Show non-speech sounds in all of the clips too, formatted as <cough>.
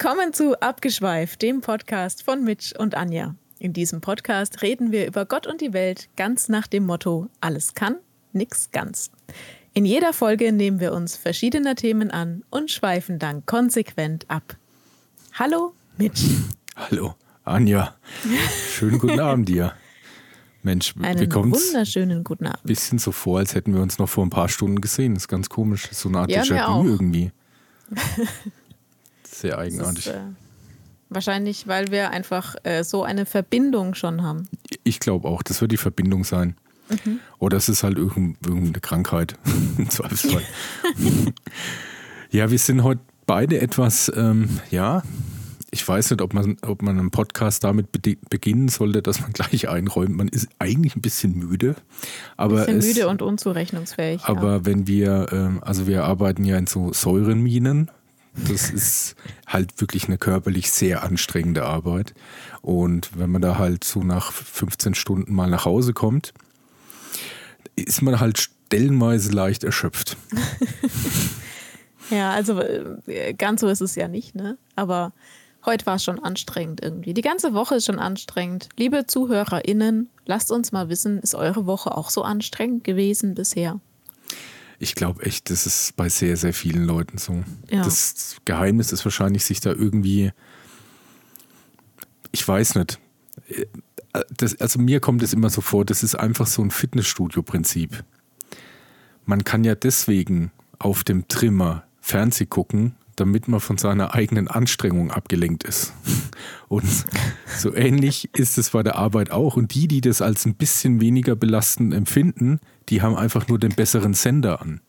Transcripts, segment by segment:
Willkommen zu Abgeschweift, dem Podcast von Mitch und Anja. In diesem Podcast reden wir über Gott und die Welt ganz nach dem Motto: alles kann, nix ganz. In jeder Folge nehmen wir uns verschiedener Themen an und schweifen dann konsequent ab. Hallo, Mitch. Hallo, Anja. Schönen guten Abend dir. Mensch, Einen wir kommen wunderschönen guten Abend. ein bisschen so vor, als hätten wir uns noch vor ein paar Stunden gesehen. Das ist ganz komisch. So eine Art Ja. Déjà-vu irgendwie. <laughs> Sehr eigenartig. ist, äh, wahrscheinlich, weil wir einfach äh, so eine Verbindung schon haben. Ich glaube auch, das wird die Verbindung sein. Mhm. Oder es ist halt irgend- irgendeine Krankheit. <laughs> Im Zweifelsfall. <laughs> ja, wir sind heute beide etwas, ähm, ja, ich weiß nicht, ob man, ob man einen Podcast damit bedi- beginnen sollte, dass man <laughs> gleich einräumt. Man ist eigentlich ein bisschen müde. Aber Bisschen es, müde und unzurechnungsfähig. ja. Aber wenn wir, ähm, also wir arbeiten ja in so Säurenminen. Das ist halt wirklich eine körperlich sehr anstrengende Arbeit. Und wenn man da halt so nach 15 Stunden mal nach Hause kommt, ist man halt stellenweise leicht erschöpft. <laughs> Ja, also äh, ganz so ist es ja nicht, ne? Aber heute war es schon anstrengend irgendwie. Die ganze Woche ist schon anstrengend. Liebe ZuhörerInnen, lasst uns mal wissen, ist eure Woche auch so anstrengend gewesen bisher? Ich glaube echt, das ist bei sehr, sehr vielen Leuten so. Ja. Das Geheimnis ist wahrscheinlich, sich da irgendwie, ich weiß nicht, das, also mir kommt es immer so vor, das ist einfach so ein Fitnessstudio-Prinzip. Man kann ja deswegen auf dem Trimmer Fernseh gucken, damit man von seiner eigenen Anstrengung abgelenkt ist. <laughs> Und so ähnlich ist es bei der Arbeit auch. Und die, die das als ein bisschen weniger belastend empfinden, die haben einfach nur den besseren Sender an.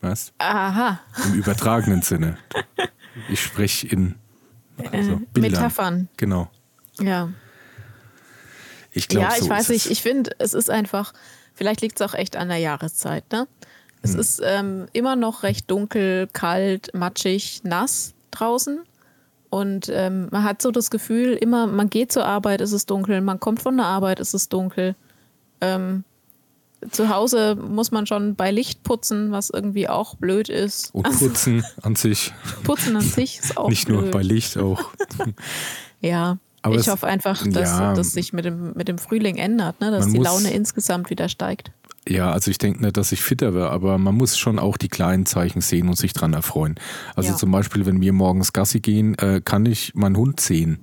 Was? Aha, Im übertragenen Sinne. Ich spreche in also äh, Bildern. Metaphern. Genau. Ja. Ich glaube, ja, ich so weiß nicht. Ich finde, es ist einfach, vielleicht liegt es auch echt an der Jahreszeit. Ne? Es Hm. ist ähm, immer noch recht dunkel, kalt, matschig, nass draußen. Und ähm, man hat so das Gefühl, immer, man geht zur Arbeit, ist es dunkel, man kommt von der Arbeit, ist es dunkel. Ähm, zu Hause muss man schon bei Licht putzen, was irgendwie auch blöd ist. Und putzen an sich, Putzen an sich ist auch nicht blöd. nur bei Licht auch. <laughs> Ja, Aber ich hoffe einfach, dass ja. das sich mit dem, mit dem Frühling ändert, ne? dass die muss- Laune insgesamt wieder steigt. Ja, also ich denke nicht, dass ich fitter wäre, aber man muss schon auch die kleinen Zeichen sehen und sich dran erfreuen. Also Ja. zum Beispiel, wenn wir morgens Gassi gehen, äh, kann ich meinen Hund sehen.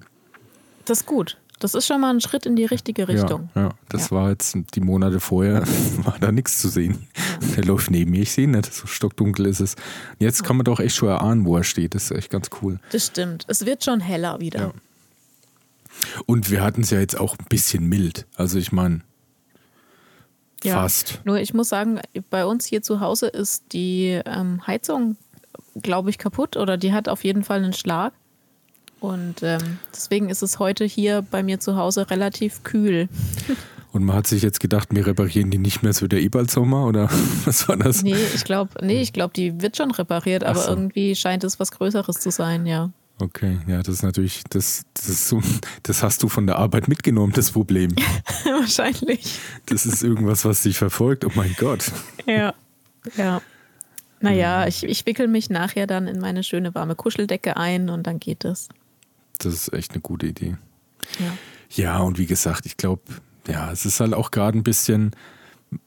Das ist gut. Das ist schon mal ein Schritt in die richtige Richtung. Ja, ja. das Ja. war jetzt die Monate vorher, <laughs> war da nichts zu sehen. <laughs> Der läuft neben mir, ich sehe ihn nicht, so stockdunkel ist es. Jetzt kann man doch echt schon erahnen, wo er steht. Das ist echt ganz cool. Das stimmt. Es wird schon heller wieder. Ja. Und wir hatten es ja jetzt auch ein bisschen mild. Also ich meine, Ja. fast. Nur ich muss sagen, bei uns hier zu Hause ist die ähm, Heizung, glaube ich, kaputt oder die hat auf jeden Fall einen Schlag. Und ähm, deswegen ist es heute hier bei mir zu Hause relativ kühl. Und man hat sich jetzt gedacht, wir reparieren die nicht mehr, es wird ja eh bald Sommer oder <laughs> was war das? Nee, ich glaube, nee, ich glaube, die wird schon repariert, aber so. irgendwie scheint es was Größeres zu sein, ja. Okay, ja, das ist natürlich, das, das, ist so, das hast du von der Arbeit mitgenommen, das Problem. <laughs> Wahrscheinlich. Das ist irgendwas, was dich verfolgt. Oh mein Gott. Ja. Ja. Naja, ich, ich wickel mich nachher dann in meine schöne warme Kuscheldecke ein und dann geht es. Das ist echt eine gute Idee. Ja. Ja, und wie gesagt, ich glaube, ja, es ist halt auch gerade ein bisschen,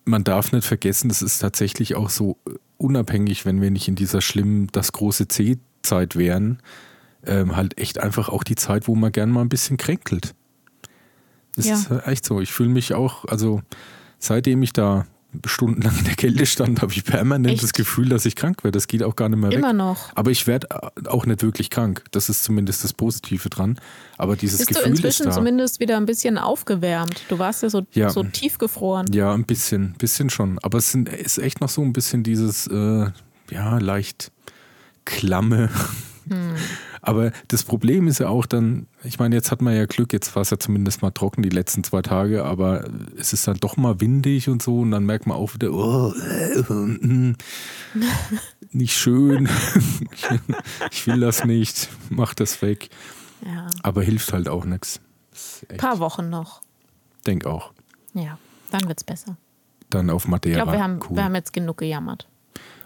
man darf nicht vergessen, es ist tatsächlich auch so unabhängig, wenn wir nicht in dieser schlimmen, das große C-Zeit wären, ähm, halt echt einfach auch die Zeit, wo man gern mal ein bisschen kränkelt. Das Ja. ist halt echt so. Ich fühle mich auch, also seitdem ich da stundenlang in der Kälte stand, habe ich permanent Echt? das Gefühl, dass ich krank werde. Das geht auch gar nicht mehr weg. Immer noch. Aber ich werde auch nicht wirklich krank. Das ist zumindest das Positive dran. Aber dieses Bist du Gefühl ist inzwischen da. zumindest wieder ein bisschen aufgewärmt? Du warst ja so, Ja. so tiefgefroren. Ja, ein bisschen, bisschen schon. Aber es sind, ist echt noch so ein bisschen dieses, äh, ja, leicht klamme. Hm. Aber das Problem ist ja auch dann, ich meine, jetzt hat man ja Glück, jetzt war es ja zumindest mal trocken die letzten zwei Tage, aber es ist dann doch mal windig und so und dann merkt man auch wieder, oh, äh, nicht schön, <laughs> ich will das nicht, mach das weg. Ja. Aber hilft halt auch nichts. Ein paar Wochen noch. Denk auch. Ja, dann wird's besser. Dann auf Ich Madeira. glaube, wir, haben- cool. wir haben jetzt genug gejammert.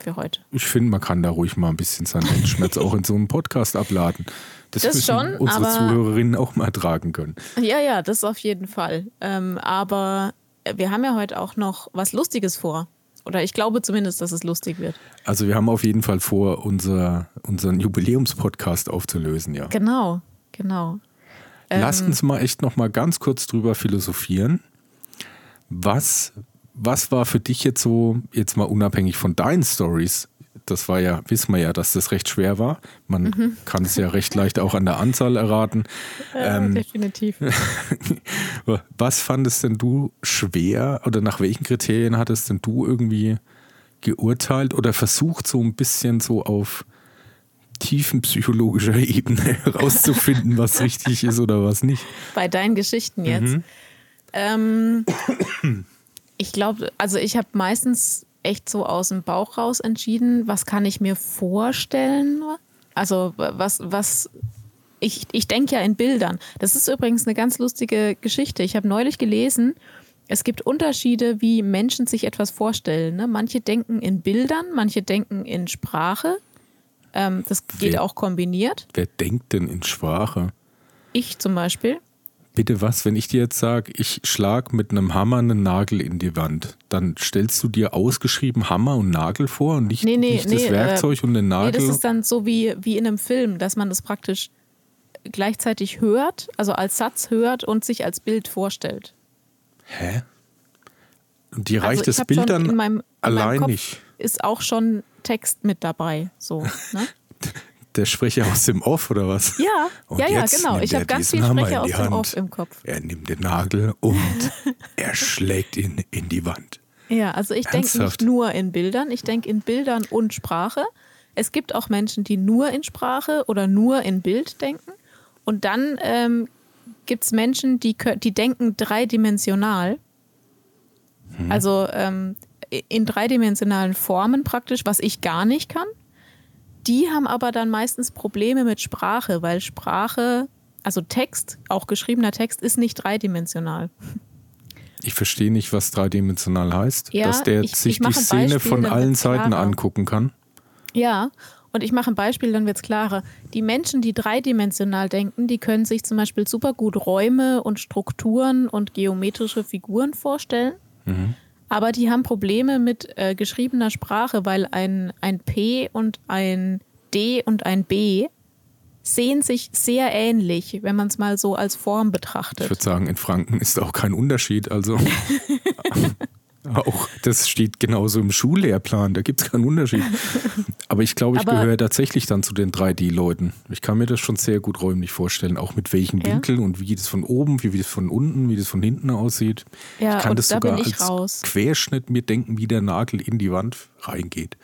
Für heute. Ich finde, man kann da ruhig mal ein bisschen seinen Weltschmerz auch in so einem Podcast abladen. Das, Das müssen schon, unsere aber- Zuhörerinnen auch mal tragen können. Ja, ja, das auf jeden Fall. Ähm, aber wir haben ja heute auch noch was Lustiges vor. Oder ich glaube zumindest, dass es lustig wird. Also wir haben auf jeden Fall vor, unser, unseren Jubiläumspodcast aufzulösen, ja. Genau, genau. Lass uns mal echt noch mal ganz kurz drüber philosophieren. Was, was war für dich jetzt so, jetzt mal unabhängig von deinen Stories, das war ja, wissen wir ja, dass das recht schwer war. Man Mhm. kann es ja recht leicht auch an der Anzahl erraten. <laughs> Ähm, definitiv. <laughs> Was fandest denn du schwer oder nach welchen Kriterien hattest denn du irgendwie geurteilt oder versucht so ein bisschen so auf tiefenpsychologischer Ebene <laughs> herauszufinden, was richtig ist oder was nicht? Bei deinen Geschichten jetzt. Ähm, ich glaube, also ich habe meistens echt so aus dem Bauch raus entschieden, was kann ich mir vorstellen? Also was, was, ich, ich denke ja in Bildern. Das ist übrigens eine ganz lustige Geschichte. Ich habe neulich gelesen, es gibt Unterschiede, wie Menschen sich etwas vorstellen. Ne? Manche denken in Bildern, manche denken in Sprache. Ähm, das geht Wer- auch kombiniert. Wer denkt denn in Sprache? Ich zum Beispiel. Bitte was, wenn ich dir jetzt sage, ich schlag mit einem Hammer einen Nagel in die Wand, dann stellst du dir ausgeschrieben Hammer und Nagel vor und nicht, Nee, nee, nicht das nee, Werkzeug und den Nee, Nagel? das ist dann so wie, wie in einem Film, dass man das praktisch gleichzeitig hört, also als Satz hört und sich als Bild vorstellt. Hä? Und dir Also reicht ich das Bild dann in meinem, in allein nicht. Ist auch schon Text mit dabei. So, ne? <laughs> Der Sprecher aus dem Off oder was? Ja, Und ja, ja, genau. Ich habe ganz diesen viel Hammer Sprecher aus dem. Off im Kopf. Er nimmt den Nagel und <laughs> er schlägt ihn in die Wand. Ja, also ich denke nicht nur in Bildern, ich denke in Bildern und Sprache. Es gibt auch Menschen, die nur in Sprache oder nur in Bild denken. Und dann ähm, gibt es Menschen, die, die denken dreidimensional. Also ähm, in dreidimensionalen Formen praktisch, was ich gar nicht kann. Die haben aber dann meistens Probleme mit Sprache, weil Sprache, also Text, auch geschriebener Text, ist nicht dreidimensional. Ich verstehe nicht, was dreidimensional heißt. Ja, dass der ich- sich ich die Szene Beispiel, von allen Seiten angucken kann. Ja, und ich mache ein Beispiel, dann wird es klarer. Die Menschen, die dreidimensional denken, die können sich zum Beispiel super gut Räume und Strukturen und geometrische Figuren vorstellen. Aber die haben Probleme mit äh, geschriebener Sprache, weil ein, ein P und ein D und ein B sehen sich sehr ähnlich, wenn man es mal so als Form Ich betrachtet. würde sagen, in Franken ist auch kein Unterschied. Also <laughs> auch das steht genauso im Schullehrplan, da gibt es keinen Unterschied. Aber ich glaube, ich Aber- gehöre tatsächlich dann zu den 3D-Leuten. Ich kann mir das schon sehr gut räumlich vorstellen, auch mit welchen Ja. Winkeln und wie das von oben, wie das von unten, wie das von hinten aussieht. Ja, ich kann das da sogar als raus. Querschnitt mir denken, wie der Nagel in die Wand reingeht.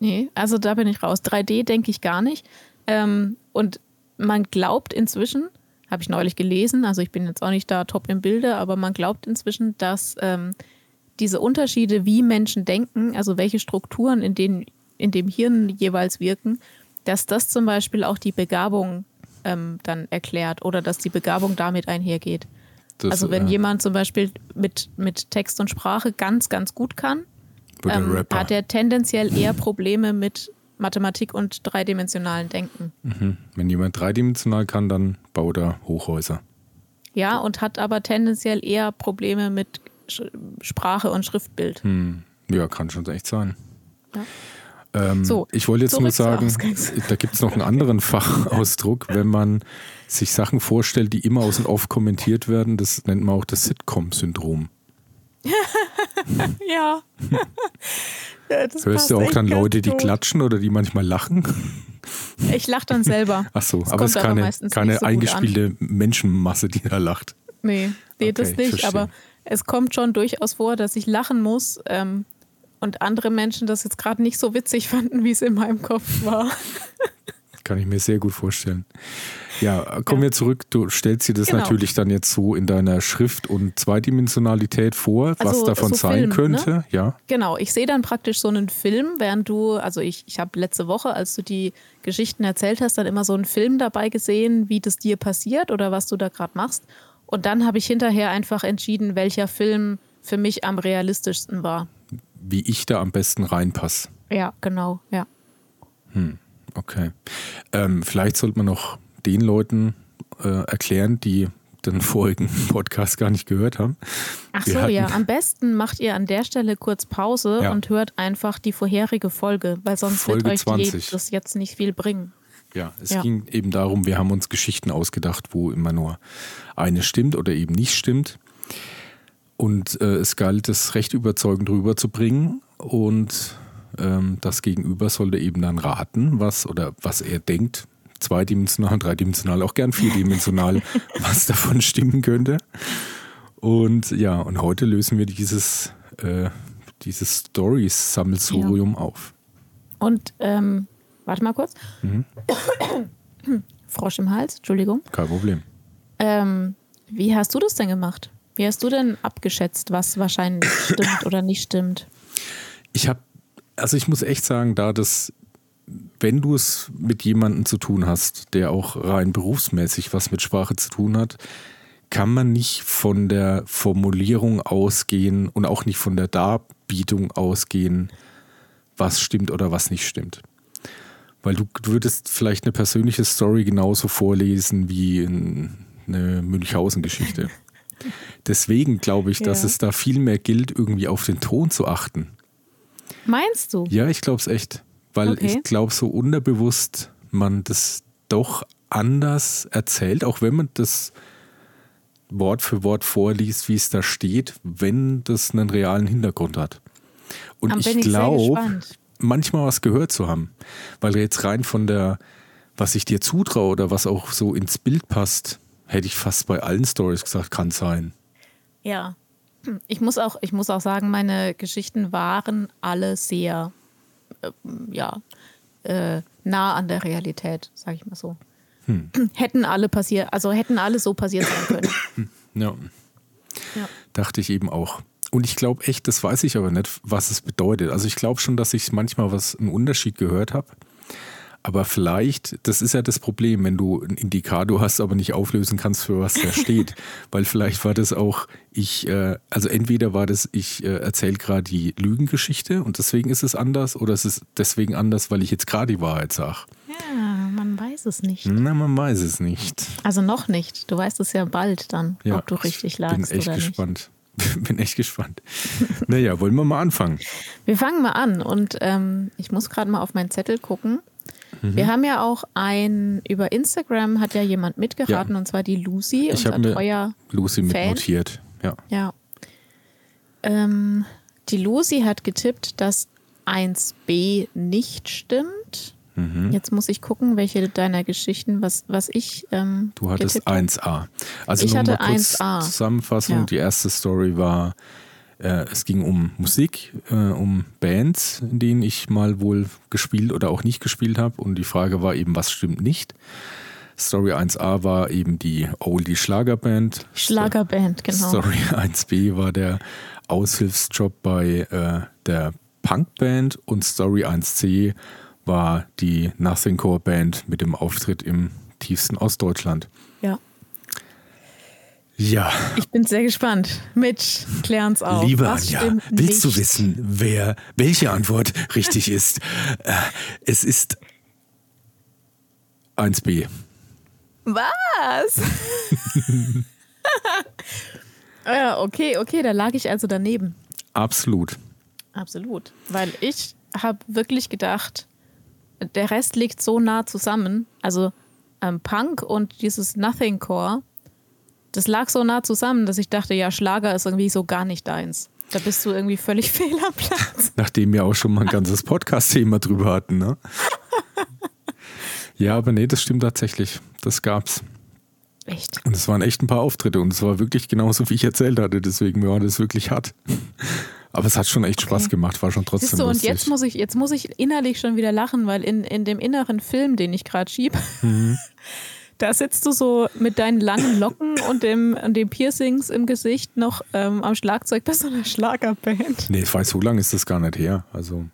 Nee, also da bin ich raus. 3D denke ich gar nicht. Ähm, und man glaubt inzwischen, habe ich neulich gelesen, also ich bin jetzt auch nicht da top im Bilde, aber man glaubt inzwischen, dass ähm, diese Unterschiede, wie Menschen denken, also welche Strukturen in, denen, in dem Hirn jeweils wirken, dass das zum Beispiel auch die Begabung ähm, dann erklärt oder dass die Begabung damit einhergeht. Das, also wenn äh, jemand zum Beispiel mit, mit Text und Sprache ganz, ganz gut kann, ähm, hat er tendenziell eher Probleme mit Mathematik und dreidimensionalen Denken. Mhm. Wenn jemand dreidimensional kann, dann baut er Hochhäuser. Ja, und hat aber tendenziell eher Probleme mit Sch Sprache und Schriftbild. Hm. Ja, kann schon echt sein. Ja. Ähm, So, ich wollte jetzt nur sagen, <laughs> da gibt es noch einen anderen <laughs> Fachausdruck, wenn man sich Sachen vorstellt, die immer aus dem Off kommentiert werden. Das nennt man auch das Sitcom-Syndrom. <laughs> Ja. Ja Hörst du auch dann Leute, die klatschen oder die manchmal lachen? <laughs> Ich lache dann selber. Ach so, Das aber es ist keine, keine so eingespielte Menschenmasse, die da lacht. Nee, nee Okay, das ich nicht. Aber es kommt schon durchaus vor, dass ich lachen muss ähm, und andere Menschen das jetzt gerade nicht so witzig <laughs> fanden, wie es in meinem Kopf war. Kann ich mir sehr gut vorstellen. Ja, kommen Ja. wir zurück. Du stellst dir das Genau. natürlich dann jetzt so in deiner Schrift- und Zweidimensionalität vor, was Also, davon so sein Film, ne? könnte. Ja. Genau, ich sehe dann praktisch so einen Film, während du, also ich, ich habe letzte Woche, als du die Geschichten erzählt hast, dann immer so einen Film dabei gesehen, wie das dir passiert oder was du da gerade machst. Und dann habe ich hinterher einfach entschieden, welcher Film für mich am realistischsten war. wie ich da am besten reinpasse. Ja, genau, ja. Hm, okay. Ähm, vielleicht sollte man noch den Leuten äh, erklären, die den vorigen <laughs> Podcast gar nicht gehört haben. Ach so, ja. Am besten macht ihr an der Stelle kurz Pause Ja. und hört einfach die vorherige Folge, weil sonst Folge wird euch die, 20. das jetzt nicht viel bringen. Ja, es Ja. ging eben darum, wir haben uns Geschichten ausgedacht, wo immer nur eine stimmt oder eben nicht stimmt. Und äh, es galt, es recht überzeugend rüberzubringen. Und ähm, das Gegenüber sollte eben dann raten, was oder was er denkt, zweidimensional, dreidimensional, auch gern vierdimensional, <laughs> was davon stimmen könnte. Und ja, und heute lösen wir dieses, äh, dieses Stories-Sammelsurium auf. Und, ähm, warte mal kurz. Mhm. <coughs> Frosch im Hals, Entschuldigung. Kein Problem. Ähm, wie hast du das denn gemacht? Wie hast du denn abgeschätzt, was wahrscheinlich stimmt oder nicht stimmt? Ich habe, also ich muss echt sagen, da das, wenn du es mit jemandem zu tun hast, der auch rein berufsmäßig was mit Sprache zu tun hat, kann man nicht von der Formulierung ausgehen und auch nicht von der Darbietung ausgehen, was stimmt oder was nicht stimmt. Weil du, würdest vielleicht eine persönliche Story genauso vorlesen wie in eine Münchhausen-Geschichte. <laughs> Deswegen glaube ich, dass Ja. es da viel mehr gilt, irgendwie auf den Ton zu achten. Meinst du? Ja, ich glaube es echt. Weil Okay. ich glaube, so unterbewusst man das doch anders erzählt, auch wenn man das Wort für Wort vorliest, wie es da steht, wenn das einen realen Hintergrund hat. Und Dann ich glaube, manchmal was gehört zu haben. Weil jetzt rein von der, was ich dir zutraue oder was auch so ins Bild passt, hätte ich fast bei allen Stories gesagt, kann sein. Ja. Ich muss auch, ich muss auch sagen, meine Geschichten waren alle sehr, ähm, ja, äh, nah an der Realität, sage ich mal so. Hm. Hätten alle passiert, also hätten alle so passiert sein können. Ja. Ja. Dachte ich eben auch. Und ich glaube echt, das weiß ich aber nicht, was es bedeutet. Also ich glaube schon, dass ich manchmal was einen Unterschied gehört habe. Aber vielleicht, das ist ja das Problem, wenn du einen Indikator hast, aber nicht auflösen kannst, für was da steht. <laughs> Weil vielleicht war das auch, ich, äh, also entweder war das, ich äh, erzähle gerade die Lügengeschichte und deswegen ist es anders, oder es ist deswegen anders, weil ich jetzt gerade die Wahrheit sage. Ja, man weiß es nicht. Na, man weiß es nicht. Also noch nicht. Du weißt es ja bald dann, Ja, ob du richtig ich lagst bin echt oder nicht. gespannt. <laughs> bin echt gespannt. naja, wollen wir mal anfangen? Wir fangen mal an und ähm, ich muss gerade mal auf meinen Zettel gucken. Mhm. Wir haben ja auch ein, über Instagram hat ja jemand mitgeraten Ja. und zwar die Lucy, Ich habe unser treuer, Lucy Fan? notiert. Ja. ja. Ähm, die Lucy hat getippt, dass 1b nicht stimmt. Mhm. Jetzt muss ich gucken, welche deiner Geschichten, was, was ich ähm, Du hattest getippt habe. 1a. Also Ich nur hatte mal kurz 1a. Zusammenfassung. Ja. Die erste Story war, äh, es ging um Musik, äh, um Bands, in denen ich mal wohl gespielt oder auch nicht gespielt habe. Und die Frage war eben, was stimmt nicht? Story 1a war eben die Oldie Schlagerband. Schlagerband, genau. Story 1b war der Aushilfsjob bei äh, der Punkband und Story 1c war die Nothing Core Band mit dem Auftritt im tiefsten Ostdeutschland. Ja. Ich bin sehr gespannt. Mitch, klär uns auf. liebe was Anja, willst du nicht? wissen, wer welche Antwort richtig ist? Äh, es ist 1b. Was? <laughs> ja, okay, okay, da lag ich also daneben. Absolut. Absolut. Weil ich habe wirklich gedacht, der Rest liegt so nah zusammen. Also ähm, Punk und dieses Nothing Core, das lag so nah zusammen, dass ich dachte, ja, Schlager ist irgendwie so gar nicht deins. Da bist du irgendwie völlig <laughs> fehl am Platz. Nachdem wir auch schon mal ein <laughs> ganzes Podcast-Thema drüber hatten, ne? Ja, aber nee, das stimmt tatsächlich. Das gab's. Echt. Und es waren echt ein paar Auftritte und es war wirklich genauso, wie ich erzählt hatte. Deswegen war das wirklich hart. Aber es hat schon echt Spaß gemacht, war schon trotzdem Siehst du, und lustig. jetzt muss ich, jetzt muss ich innerlich schon wieder lachen, weil in, in dem inneren Film, den ich gerade schiebe, Mhm. <laughs> da sitzt du so mit deinen langen Locken <laughs> und dem, und dem Piercings im Gesicht noch ähm, am Schlagzeug bei so einer Schlagerband. nee, ich weiß, so lange ist das gar nicht her. Also,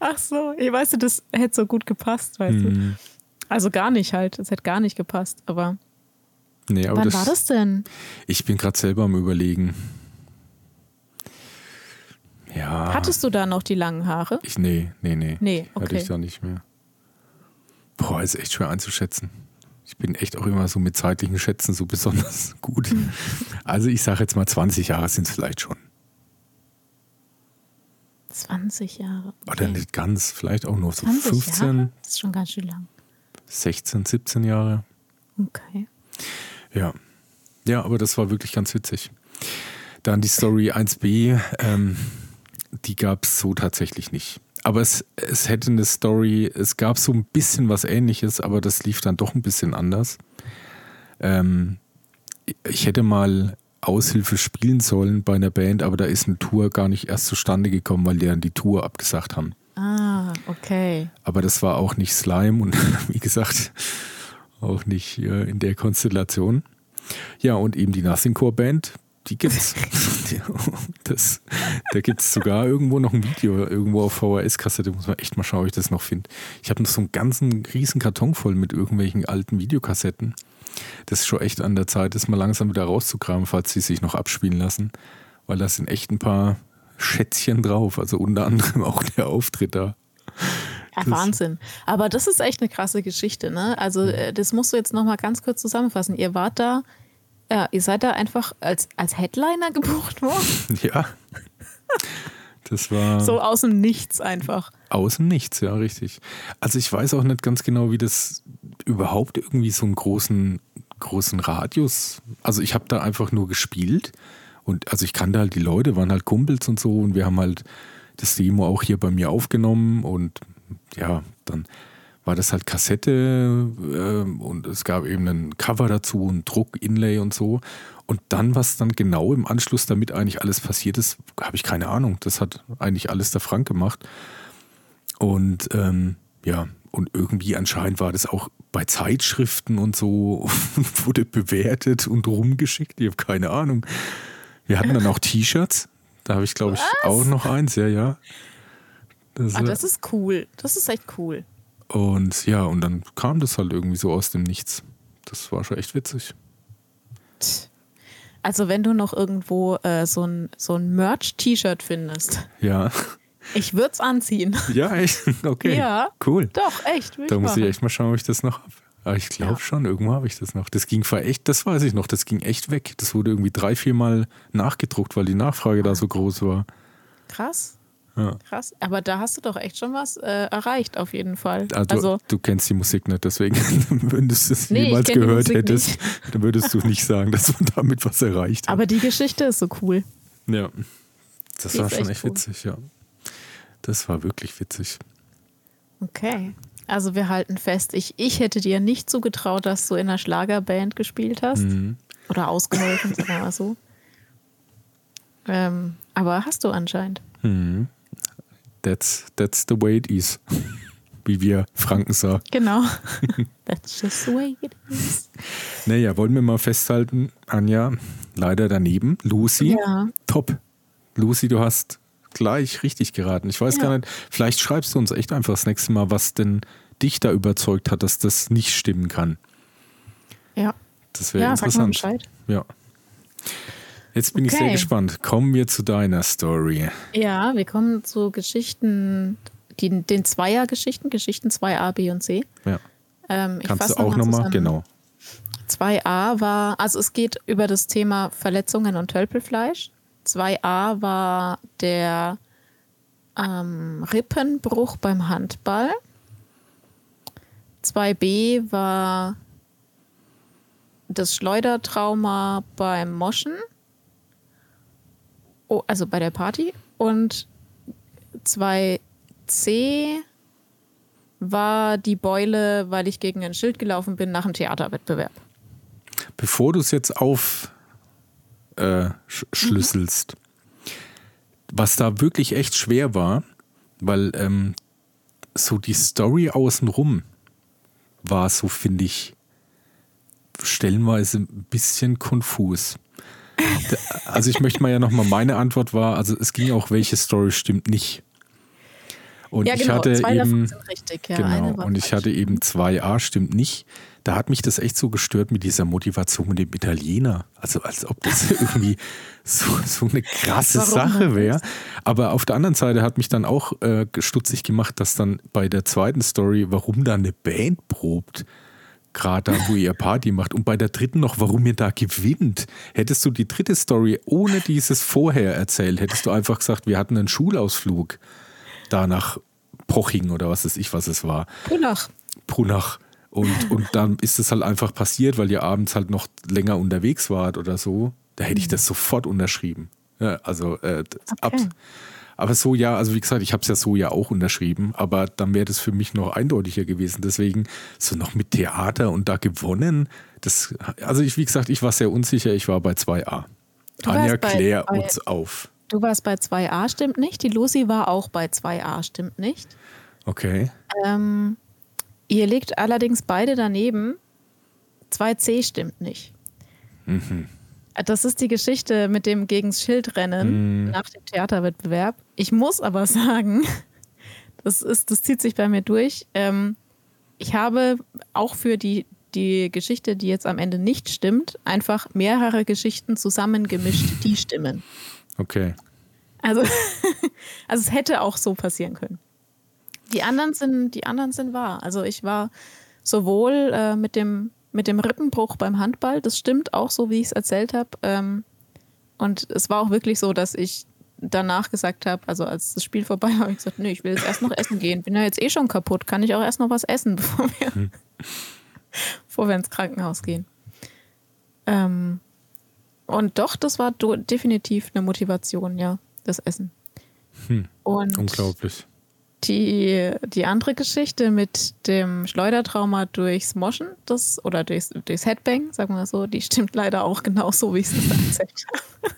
Ach so, ich weiß, das hätte so gut gepasst, weißt Mhm. du. Also gar nicht halt, es hätte gar nicht gepasst. Aber nee, aber wann das, war das denn? Ich bin gerade selber am Überlegen. Ja. Hattest du da noch die langen Haare? Ich, nee, nee, nee. Nee, Hatte okay. ich da nicht mehr. Boah, ist echt schwer einzuschätzen. Ich bin echt auch immer so mit zeitlichen Schätzen so besonders <laughs> gut. Also ich sage jetzt mal 20 Jahre sind es vielleicht schon. 20 Jahre. Oder Okay. nicht ganz, vielleicht auch nur so 20 15, Jahre? Das ist schon ganz schön lang. 16, 17 Jahre. Okay. Ja. Ja, aber das war wirklich ganz witzig. Dann die Story 1b, ähm, die gab es so tatsächlich nicht. Aber es, es hätte eine Story, es gab so ein bisschen was ähnliches, aber das lief dann doch ein bisschen anders. Ähm, ich hätte mal Aushilfe spielen sollen bei einer Band, aber da ist eine Tour gar nicht erst zustande gekommen, weil die dann die Tour abgesagt haben. Ah, okay. Aber das war auch nicht Slime und <laughs> wie gesagt, auch nicht äh, in der Konstellation. Ja, und eben die Nothing Core Band, die gibt's. <laughs> Das, da gibt es sogar irgendwo noch ein Video, irgendwo auf VHS-Kassette, muss man echt mal schauen, ob ich das noch finde. Ich habe noch so einen ganzen riesen Karton voll mit irgendwelchen alten Videokassetten. Das ist schon echt an der Zeit, das mal langsam wieder rauszukramen, falls sie sich noch abspielen lassen. Weil da sind echt ein paar Schätzchen drauf. Also unter anderem auch der Auftritt da. Ja, Wahnsinn. Aber das ist echt eine krasse Geschichte, ne? Also, äh, das musst du jetzt nochmal ganz kurz zusammenfassen. Ihr wart da, ja, ihr seid da einfach als, als Headliner gebucht worden. <laughs> Ja. Das war So aus dem Nichts einfach. außen nichts, ja, richtig. Also ich weiß auch nicht ganz genau, wie das überhaupt irgendwie so einen großen, großen Radius. Also ich habe da einfach nur gespielt und also ich kannte halt die Leute, waren halt Kumpels und so und wir haben halt das Demo auch hier bei mir aufgenommen und ja, dann war das halt Kassette äh, und es gab eben ein Cover dazu und Druck, Inlay und so. Und dann, was dann genau im Anschluss damit eigentlich alles passiert ist, habe ich keine Ahnung. Das hat eigentlich alles der Frank gemacht. Und ähm, ja, und irgendwie anscheinend war das auch bei Zeitschriften und so, <laughs> wurde bewertet und rumgeschickt. Ich habe keine Ahnung. Wir hatten dann auch T-Shirts. Da habe ich, glaube ich, auch noch eins, ja, ja. Das, Ah, das ist cool. Das ist echt cool. Und ja, und dann kam das halt irgendwie so aus dem Nichts. Das war schon echt witzig. Also, wenn du noch irgendwo äh, so ein, so ein Merch-T-Shirt findest, Ja. ich würde es anziehen. Ja, echt? Okay. Ja. Cool. Doch, echt. Da muss ich echt mal schauen, ob ich das noch habe. Aber ich glaube Ja. schon, irgendwo habe ich das noch. Das ging echt, das weiß ich noch, das ging echt weg. Das wurde irgendwie drei, vier Mal nachgedruckt, weil die Nachfrage da so groß war. Krass. Ja. Krass. Aber da hast du doch echt schon was äh, erreicht, auf jeden Fall. Also, Also, du kennst die Musik nicht, deswegen, <laughs> wenn du es Nee, jemals gehört hättest, <laughs> dann würdest du nicht sagen, dass man damit was erreicht hat. aber die Geschichte ist so cool. ja, das Die war schon echt echt cool. witzig, ja. Das war wirklich witzig. Okay. Also wir halten fest, ich, ich hätte dir nicht zugetraut, dass du in einer Schlagerband gespielt hast. Mhm. Oder ausgeholfen, sagen wir mal so. Ähm, aber hast du anscheinend. That's, that's the way it is. <laughs> Wie wir Franken sagen. Genau. <laughs> That's just the way it is. Naja, wollen wir mal festhalten, Anja, leider daneben. Lucy, Ja. top. Lucy, du hast gleich richtig geraten. Ich weiß Ja. gar nicht, vielleicht schreibst du uns echt einfach das nächste Mal, was denn dich da überzeugt hat, dass das nicht stimmen kann. Ja. Das wäre Ja, sag mal interessant. Bescheid. Ja. Jetzt bin ich sehr Okay. gespannt. Kommen wir zu deiner Story. Ja, wir kommen zu Geschichten, die, den Zweiergeschichten, Geschichten 2a, B und C. Ja. Ähm, Kannst du auch noch mal nochmal? zusammen. Genau. 2a war, also es geht über das Thema Verletzungen und Tölpelfleisch. 2a war der ähm, Rippenbruch beim Handball. 2b war das Schleudertrauma beim Moschen. Oh, also bei der Party. Und 2c war die Beule, weil ich gegen ein Schild gelaufen bin nach einem Theaterwettbewerb. Bevor du es jetzt auf äh, schlüsselst, was da wirklich echt schwer war, weil ähm, so die Story außenrum war so, finde ich, stellenweise ein bisschen konfus. Also ich möchte mal ja nochmal, meine Antwort war, also es ging auch, welche Story stimmt nicht. Und ja, ich genau. hatte Zwei davon eben, richtig. Ja, genau, und ich hatte eben 2a, stimmt nicht. Da hat mich das echt so gestört mit dieser Motivation mit dem Italiener. Also als ob das <laughs> irgendwie so, so eine krasse Warum Sache wäre. Aber auf der anderen Seite hat mich dann auch äh, stutzig gemacht, dass dann bei der zweiten Story, warum da eine Band probt, gerade da, wo ihr Party macht. Und bei der dritten noch, warum ihr da gewinnt. Hättest du die dritte Story ohne dieses vorher erzählt, hättest du einfach gesagt, wir hatten einen Schulausflug da nach Poching oder was weiß ich, was es war. Brunach. Brunach. Und, und dann ist es halt einfach passiert, weil ihr abends halt noch länger unterwegs wart oder so. Da hätte ich das sofort unterschrieben. Ja, also äh, ab. Aber so ja, also wie gesagt, ich habe es ja so ja auch unterschrieben, aber dann wäre das für mich noch eindeutiger gewesen. Deswegen so noch mit Theater und da gewonnen. Das, also ich, wie gesagt, ich war sehr unsicher. Ich war bei 2a. Du Anja, klär bei- uns auf. Du warst bei 2a, stimmt nicht. Die Lucy war auch bei 2a, stimmt nicht. Okay. Ähm, ihr liegt allerdings beide daneben. 2c stimmt nicht. Das ist die Geschichte mit dem gegens Schild rennen nach dem Theaterwettbewerb. Ich muss aber <laughs> sagen, das, ist, das zieht sich bei mir durch. Ähm, ich habe auch für die, die Geschichte, die jetzt am Ende nicht stimmt, einfach mehrere Geschichten zusammengemischt, die stimmen. Okay. Also, <laughs> also es hätte auch so passieren können. Die anderen sind, die anderen sind wahr. Also ich war sowohl äh, mit, dem, mit dem Rippenbruch beim Handball, das stimmt auch so, wie ich es erzählt habe. Ähm, und es war auch wirklich so, dass ich danach gesagt habe, also als das Spiel vorbei war, habe ich gesagt, nee, ich will jetzt erst noch essen gehen. Bin ja jetzt eh schon kaputt, kann ich auch erst noch was essen, <laughs> bevor wir, bevor wir ins Krankenhaus gehen. Ähm, und doch, das war definitiv eine Motivation, ja, das Essen. Und Unglaublich. Die, die andere Geschichte mit dem Schleudertrauma durchs Moschen, das, oder durchs, durchs Headbang, sagen wir so, die stimmt leider auch genauso, wie ich es erzählt habe.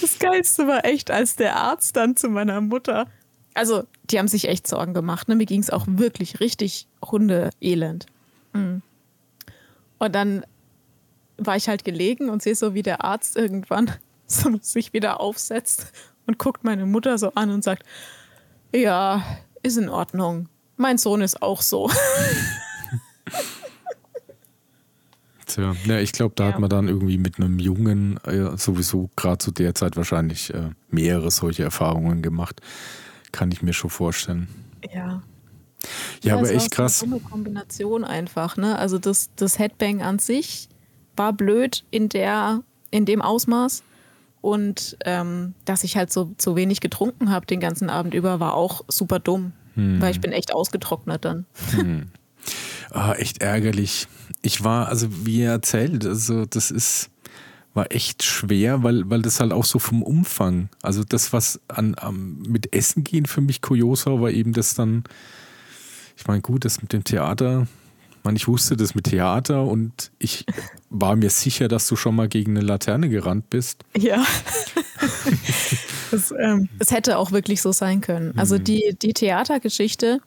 Das Geilste war echt, als der Arzt dann zu meiner Mutter, also die haben sich echt Sorgen gemacht, ne? mir ging es auch wirklich richtig Hundeelend. Mhm. Und dann war ich halt gelegen und sehe so, wie der Arzt irgendwann <laughs> so sich wieder aufsetzt und guckt meine Mutter so an und sagt, ja, ist in Ordnung. Mein Sohn ist auch so. Tja, ja, ich glaube, da Ja. hat man dann irgendwie mit einem Jungen äh, sowieso gerade zu der Zeit wahrscheinlich äh, mehrere solche Erfahrungen gemacht. Kann ich mir schon vorstellen. Ja. Ja, aber es war echt krass. So eine dumme Kombination einfach, ne? Also das, das Headbang an sich war blöd in der, in dem Ausmaß. Und ähm, dass ich halt so zu wenig getrunken habe den ganzen Abend über, war auch super dumm. Hm. Weil ich bin echt ausgetrocknet dann. Ah, echt ärgerlich. Ich war, also wie erzählt, also das ist, war echt schwer, weil, weil das halt auch so vom Umfang, also das, was an, am, mit Essen gehen für mich kurios war, war eben das dann, ich meine, gut, das mit dem Theater, man, ich wusste das mit Theater und ich war mir sicher, dass du schon mal gegen eine Laterne gerannt bist. Ja. <laughs> Es ähm, es hätte auch wirklich so sein können. Also die, die Theatergeschichte,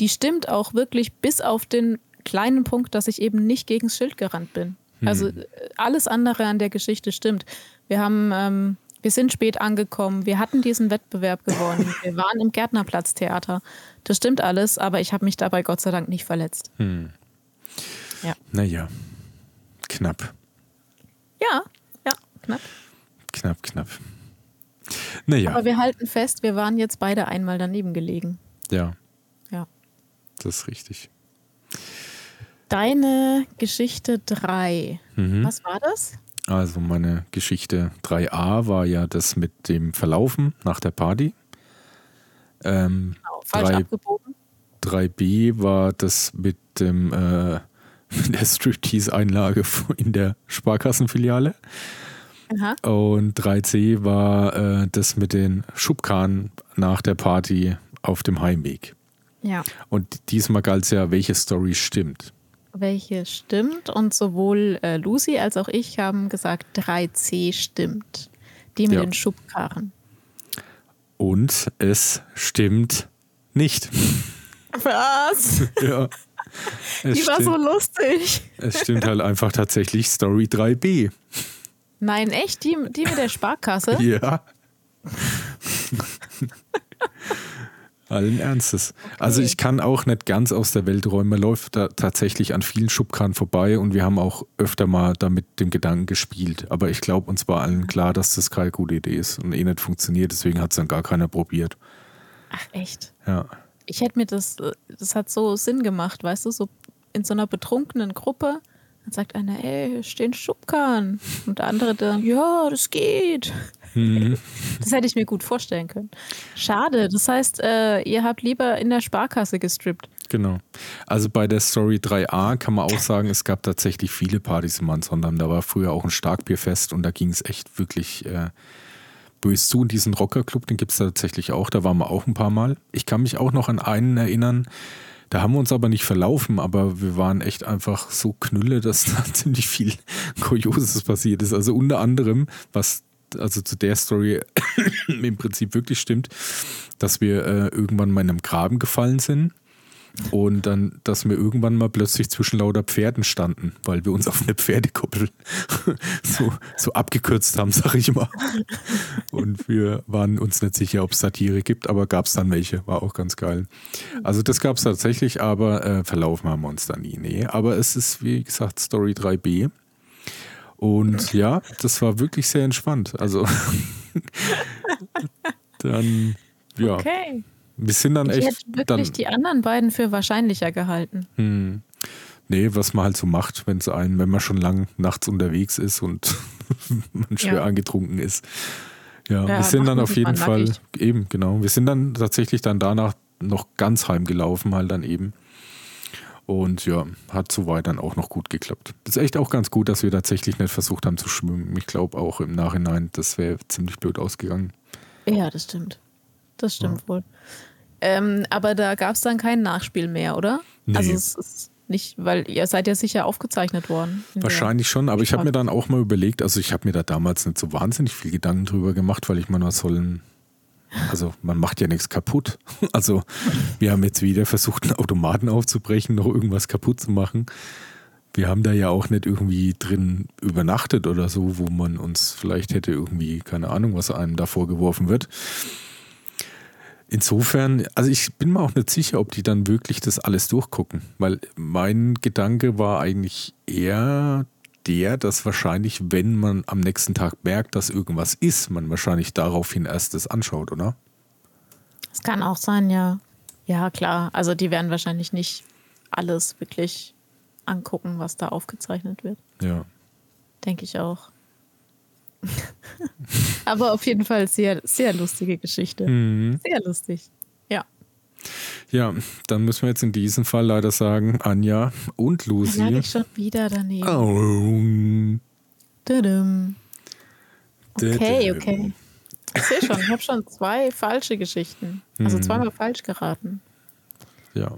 die stimmt auch wirklich bis auf den kleinen Punkt, dass ich eben nicht gegen das Schild gerannt bin. Also äh, alles andere an der Geschichte stimmt. Wir haben, ähm, wir sind spät angekommen, wir hatten diesen Wettbewerb gewonnen, <laughs> wir waren im Gärtnerplatztheater. Das stimmt alles, aber ich habe mich dabei Gott sei Dank nicht verletzt. Ja. Naja, knapp, Ja, ja, knapp. knapp, knapp. Naja, Aber wir halten fest, wir waren jetzt beide einmal daneben gelegen. ja, Ja. das ist richtig. Deine Geschichte 3. Mhm. Was war das? Also meine Geschichte 3a war ja das mit dem Verlaufen nach der Party. Ähm, Genau, falsch Drei. abgebogen. 3b war das mit dem äh, <laughs> der Striptease-Einlage in der Sparkassenfiliale. Aha. Und 3c war äh, das mit den Schubkarren nach der Party auf dem Heimweg. Ja. Und diesmal galt es ja, welche Story stimmt. Welche stimmt? Und sowohl äh, Lucy als auch ich haben gesagt, 3C stimmt. Die mit Ja. den Schubkarren. Und es stimmt nicht. Was? <laughs> ja. <laughs> Die war so stimmt, lustig. es stimmt halt einfach tatsächlich Story 3b. Nein, echt? Die, die mit der Sparkasse? <laughs> Ja. Allen Ernstes. Okay. Also ich kann auch nicht ganz aus der Welt räumen. Man läuft da tatsächlich an vielen Schubkarren vorbei und wir haben auch öfter mal damit dem Gedanken gespielt. Aber ich glaube, uns war allen klar, dass das keine gute Idee ist und eh nicht funktioniert. Deswegen hat es dann gar keiner probiert. Ach echt? Ja. Ich hätte mir das, das hat so Sinn gemacht, weißt du, so in so einer betrunkenen Gruppe. Dann sagt einer, ey, hier stehen Schubkarren. Und der andere dann, ja, das geht. Mhm. <laughs> Das hätte ich mir gut vorstellen können. Schade. Das heißt, äh, ihr habt lieber in der Sparkasse gestrippt. Genau. Also bei der Story 3a kann man auch sagen, es gab tatsächlich viele Partys im Mansondam. Da war früher auch ein Starkbierfest und da ging es echt wirklich äh, bös zu. Diesen Rockerclub, den gibt es tatsächlich auch. Da waren wir auch ein paar Mal. Ich kann mich auch noch an einen erinnern. Da haben wir uns aber nicht verlaufen, aber wir waren echt einfach so knülle, dass <laughs> da ziemlich viel Kurioses passiert ist. Also unter anderem, was also zu der Story <coughs> im Prinzip wirklich stimmt, dass wir äh, irgendwann mal in einem Graben gefallen sind und dann, dass wir irgendwann mal plötzlich zwischen lauter Pferden standen, weil wir uns auf eine Pferdekuppel <laughs> so, so abgekürzt haben, sag ich mal. Und wir waren uns nicht sicher, ob es Satire gibt, aber gab es dann welche, war auch ganz geil. Also das gab es tatsächlich, aber äh, verlaufen haben wir uns da nie. Nee, aber es ist, wie gesagt, Story 3b. Und ja, das war wirklich sehr entspannt. Also <laughs> dann, ja. Okay. Wir sind dann ich echt. hätte wirklich dann, die anderen beiden für wahrscheinlicher gehalten. Hm. Nee, was man halt so macht, wenn es einen, wenn man schon lang nachts unterwegs ist und <laughs> man schwer ja. angetrunken ist. Ja, ja wir sind dann auf jeden Fall, eben, genau. Wir sind dann tatsächlich dann danach noch ganz heimgelaufen, halt dann eben. Und ja, hat soweit dann auch noch gut geklappt. Ist echt auch ganz gut, dass wir tatsächlich nicht versucht haben zu schwimmen. Ich glaube auch im Nachhinein, das wäre ziemlich blöd ausgegangen. Ja, das stimmt. Das stimmt ja. wohl. Ähm, aber da gab es dann kein Nachspiel mehr, oder? Nee. Also es ist nicht, weil ihr seid ja sicher aufgezeichnet worden. Wahrscheinlich schon, aber ich habe mir dann auch mal überlegt, also ich habe mir da damals nicht so wahnsinnig viel Gedanken drüber gemacht, weil ich meine, was sollen also man macht ja nichts kaputt. <laughs> Also wir haben jetzt wieder versucht, einen Automaten aufzubrechen, noch irgendwas kaputt zu machen. Wir haben da ja auch nicht irgendwie drin übernachtet oder so, wo man uns vielleicht hätte irgendwie, keine Ahnung, was einem da vorgeworfen wird. Insofern, also ich bin mir auch nicht sicher, ob die dann wirklich das alles durchgucken, weil mein Gedanke war eigentlich eher der, dass wahrscheinlich, wenn man am nächsten Tag merkt, dass irgendwas ist, man wahrscheinlich daraufhin erst das anschaut, oder? Das kann auch sein, ja. Ja, klar. Also die werden wahrscheinlich nicht alles wirklich angucken, was da aufgezeichnet wird. Ja. Denke ich auch. <laughs> Aber auf jeden Fall sehr, sehr lustige Geschichte. Mhm. Sehr lustig. Ja, dann müssen wir jetzt in diesem Fall leider sagen, Anja und Lucy. Lag ich schon wieder daneben. Oh. Okay, okay. Ich sehe schon, ich habe schon zwei falsche Geschichten. Also hm. zweimal falsch geraten. Ja.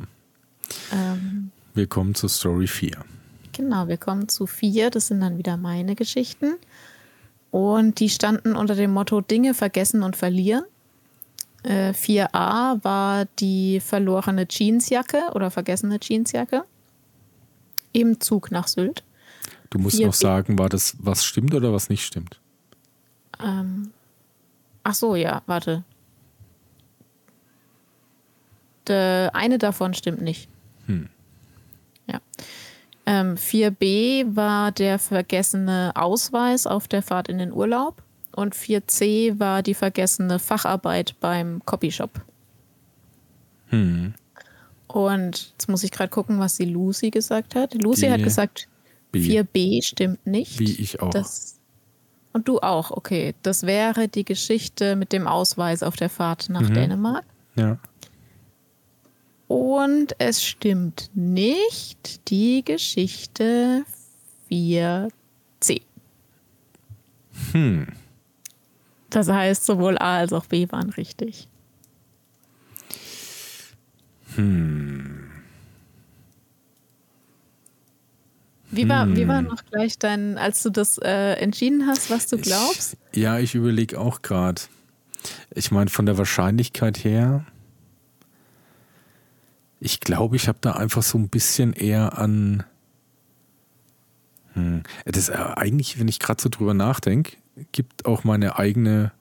Ähm, wir kommen zu Story 4. Genau, wir kommen zu 4. Das sind dann wieder meine Geschichten. Und die standen unter dem Motto Dinge vergessen und verlieren. 4a äh, war die verlorene Jeansjacke oder vergessene Jeansjacke im Zug nach Sylt. Du musst 4B noch sagen, war das was stimmt oder was nicht stimmt? Ähm, ach so, ja, warte. De, eine davon stimmt nicht. Hm. Ja. Ähm, 4b war der vergessene Ausweis auf der Fahrt in den Urlaub und 4c war die vergessene Facharbeit beim Copyshop. Hm. Und jetzt muss ich gerade gucken, was die Lucy gesagt hat. Lucy die hat gesagt, B. 4b stimmt nicht. Wie ich auch. Das, und du auch, okay. Das wäre die Geschichte mit dem Ausweis auf der Fahrt nach mhm. Dänemark. Ja. Und es stimmt nicht die Geschichte 4c. Hm. Das heißt, sowohl A als auch B waren richtig. Hm. Wie war, hm. wie war noch gleich dein, als du das äh, entschieden hast, was du glaubst? Ich, ja, ich überlege auch gerade. Ich meine, von der Wahrscheinlichkeit her, ich glaube, ich habe da einfach so ein bisschen eher an. Hm, das ist eigentlich, wenn ich gerade so drüber nachdenke, gibt auch meine eigene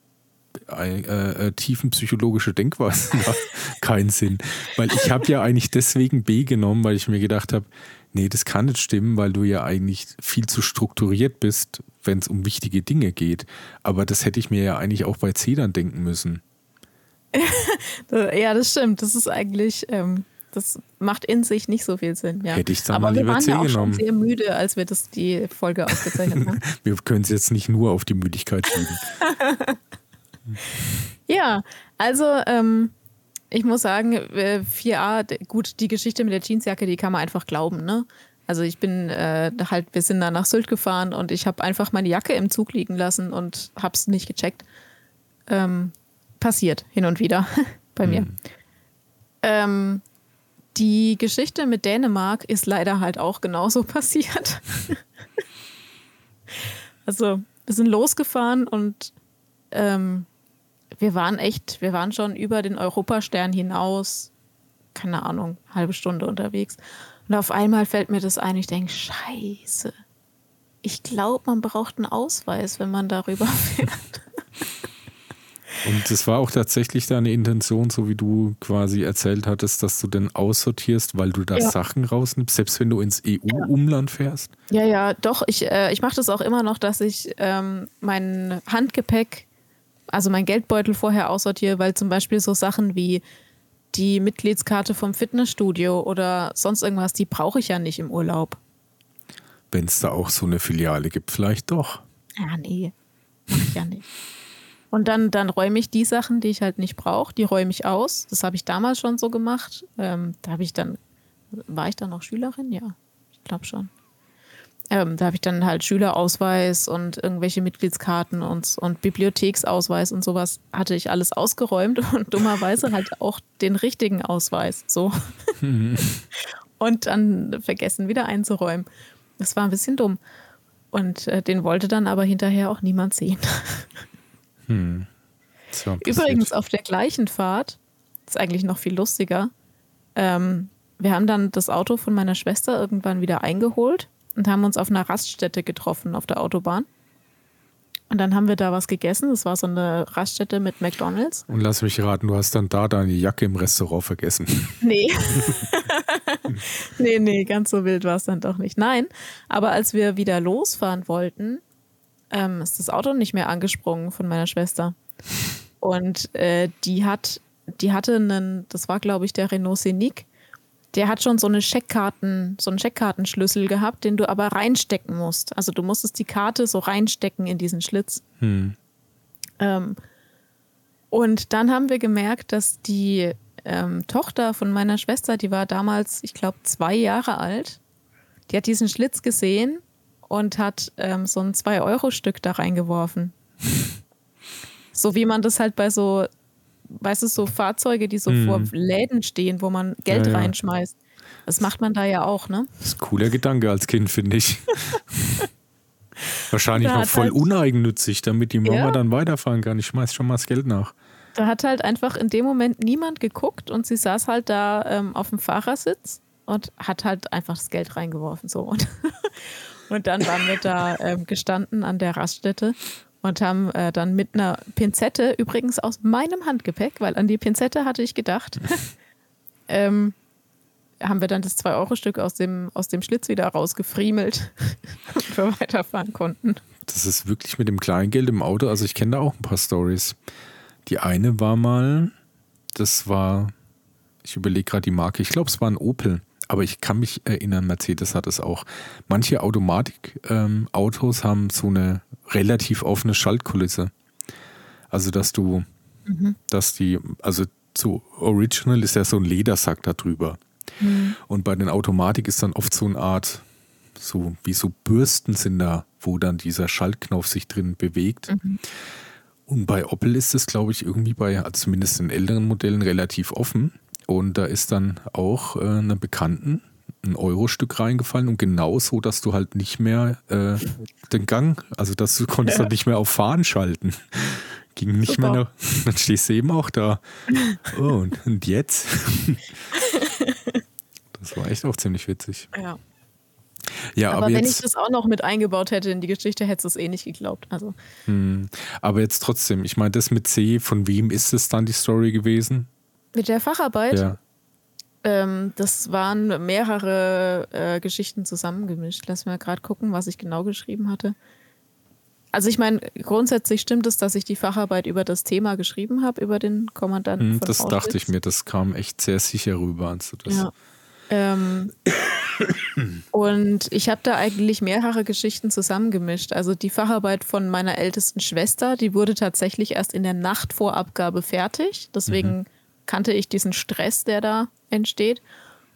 äh, äh, tiefenpsychologische Denkweise <laughs> keinen Sinn. Weil ich habe ja eigentlich deswegen B genommen, weil ich mir gedacht habe, nee, das kann nicht stimmen, weil du ja eigentlich viel zu strukturiert bist, wenn es um wichtige Dinge geht. Aber das hätte ich mir ja eigentlich auch bei C dann denken müssen. <laughs> ja, das stimmt. Das ist eigentlich, ähm, das macht in sich nicht so viel Sinn. Ja. Hätte ich dann Aber mal wir lieber waren C ja auch genommen. schon sehr müde, als wir das die Folge aufgezeichnet haben. <laughs> Wir können es jetzt nicht nur auf die Müdigkeit schieben. <laughs> Ja, also ähm, ich muss sagen, äh, 4a, d- gut, die Geschichte mit der Jeansjacke, die kann man einfach glauben, ne? Also ich bin äh, halt, wir sind da nach Sylt gefahren und ich habe einfach meine Jacke im Zug liegen lassen und hab's nicht gecheckt. Ähm, passiert hin und wieder <laughs> bei mir. Ähm, die Geschichte mit Dänemark ist leider halt auch genauso <laughs> passiert. also wir sind losgefahren und ähm, wir waren echt, wir waren schon über den Europastern hinaus, keine Ahnung, halbe Stunde unterwegs. Und auf einmal fällt mir das ein, ich denke, scheiße. Ich glaube, man braucht einen Ausweis, wenn man darüber <laughs> fährt. Und das war auch tatsächlich deine Intention, so wie du quasi erzählt hattest, dass du denn aussortierst, weil du da Ja. Sachen rausnimmst, selbst wenn du ins EU-Umland fährst. Ja, ja, doch. Ich, äh, ich mache das auch immer noch, dass ich ähm, mein Handgepäck, also mein Geldbeutel vorher aussortiere, weil zum Beispiel so Sachen wie die Mitgliedskarte vom Fitnessstudio oder sonst irgendwas, die brauche ich ja nicht im Urlaub. Wenn es da auch so eine Filiale gibt, vielleicht doch. Ja, nee, ich ja nicht. Und dann, dann räume ich die Sachen, die ich halt nicht brauche, die räume ich aus. Das habe ich damals schon so gemacht. Ähm, da habe ich dann, war ich dann noch Schülerin? Ja, ich glaube schon. Ähm, da habe ich dann halt Schülerausweis und irgendwelche Mitgliedskarten und, und Bibliotheksausweis und sowas hatte ich alles ausgeräumt <laughs> und dummerweise halt auch den richtigen Ausweis. So. <laughs> und dann vergessen wieder einzuräumen. Das war ein bisschen dumm. Und äh, den wollte dann aber hinterher auch niemand sehen. <laughs> Passiert. Übrigens auf der gleichen Fahrt, ist eigentlich noch viel lustiger, ähm, wir haben dann das Auto von meiner Schwester irgendwann wieder eingeholt und haben uns auf einer Raststätte getroffen auf der Autobahn. Und dann haben wir da was gegessen. Das war so eine Raststätte mit McDonalds. Und lass mich raten, du hast dann da deine Jacke im Restaurant vergessen. <laughs> Nee. <laughs> nee, nee, ganz so wild war es dann doch nicht. Nein, aber als wir wieder losfahren wollten, ähm, ist das Auto nicht mehr angesprungen von meiner Schwester. Und äh, die hat, die hatte einen, das war glaube ich der Renault Scenic, der hat schon so eine Scheckkarten, so einen Scheckkartenschlüssel gehabt, den du aber reinstecken musst. Also du musstest die Karte so reinstecken in diesen Schlitz. Hm. Ähm, und dann haben wir gemerkt, dass die ähm, Tochter von meiner Schwester, die war damals, ich glaube, zwei Jahre alt, die hat diesen Schlitz gesehen und hat ähm, so ein 2-Euro-Stück da reingeworfen. so wie man das halt bei so, weißt du, so Fahrzeuge, die so vor Läden stehen, wo man Geld Ja, reinschmeißt. Das macht man da ja auch, ne? Das ist ein cooler Gedanke als Kind, finde ich. <laughs> Wahrscheinlich noch voll halt- uneigennützig, damit die Mama Ja. dann weiterfahren kann. Ich schmeiß schon mal das Geld nach. Da hat halt einfach in dem Moment niemand geguckt und sie saß halt da ähm, auf dem Fahrersitz und hat halt einfach das Geld reingeworfen. So. Und, <laughs> und dann waren wir da ähm, gestanden an der Raststätte und haben äh, dann mit einer Pinzette, übrigens aus meinem Handgepäck, weil an die Pinzette hatte ich gedacht, <laughs> ähm, haben wir dann das 2-Euro-Stück aus dem, aus dem Schlitz wieder rausgefriemelt, <laughs> damit wir weiterfahren konnten. Das ist wirklich mit dem Kleingeld im Auto. Also ich kenne da auch ein paar Stories. Die eine war mal, das war, ich überlege gerade die Marke, ich glaube es war ein Opel, aber ich kann mich erinnern, Mercedes hat es auch. Manche Automatik-Autos haben so eine relativ offene Schaltkulisse. Also dass du, dass die, also zu Original ist ja so ein Ledersack da drüber. Und bei den Automatik ist dann oft so eine Art, so wie so Bürsten sind da, wo dann dieser Schaltknopf sich drin bewegt. Und bei Opel ist es, glaube ich, irgendwie bei, zumindest in älteren Modellen, relativ offen. Und da ist dann auch äh, einer Bekannten ein Euro-Stück reingefallen und genau so, dass du halt nicht mehr äh, den Gang, also dass du konntest Ja. halt <laughs> nicht mehr auf Fahren schalten. Ging nicht Super. mehr, nach, <laughs> dann stehst du eben auch da. <laughs> Oh, und, und jetzt? Das war echt auch ziemlich witzig. Ja. Ja, aber, aber, wenn ich jetzt, das auch noch mit eingebaut hätte in die Geschichte, hättest du es eh nicht geglaubt. Also, hm, aber jetzt trotzdem, ich meine, das mit C, von wem ist es dann die Story gewesen? Mit der Facharbeit, Ja. ähm, das waren mehrere äh, Geschichten zusammengemischt. Lass mal gerade gucken, was ich genau geschrieben hatte. Also ich meine, grundsätzlich stimmt es, dass ich die Facharbeit über das Thema geschrieben habe, über den Kommandanten Hm, das dachte Auschwitz. ich mir, das kam echt sehr sicher rüber. Also das, Ja. Ähm, und ich habe da eigentlich mehrere Geschichten zusammengemischt. Also die Facharbeit von meiner ältesten Schwester, die wurde tatsächlich erst in der Nacht vor Abgabe fertig. Deswegen kannte ich diesen Stress, der da entsteht.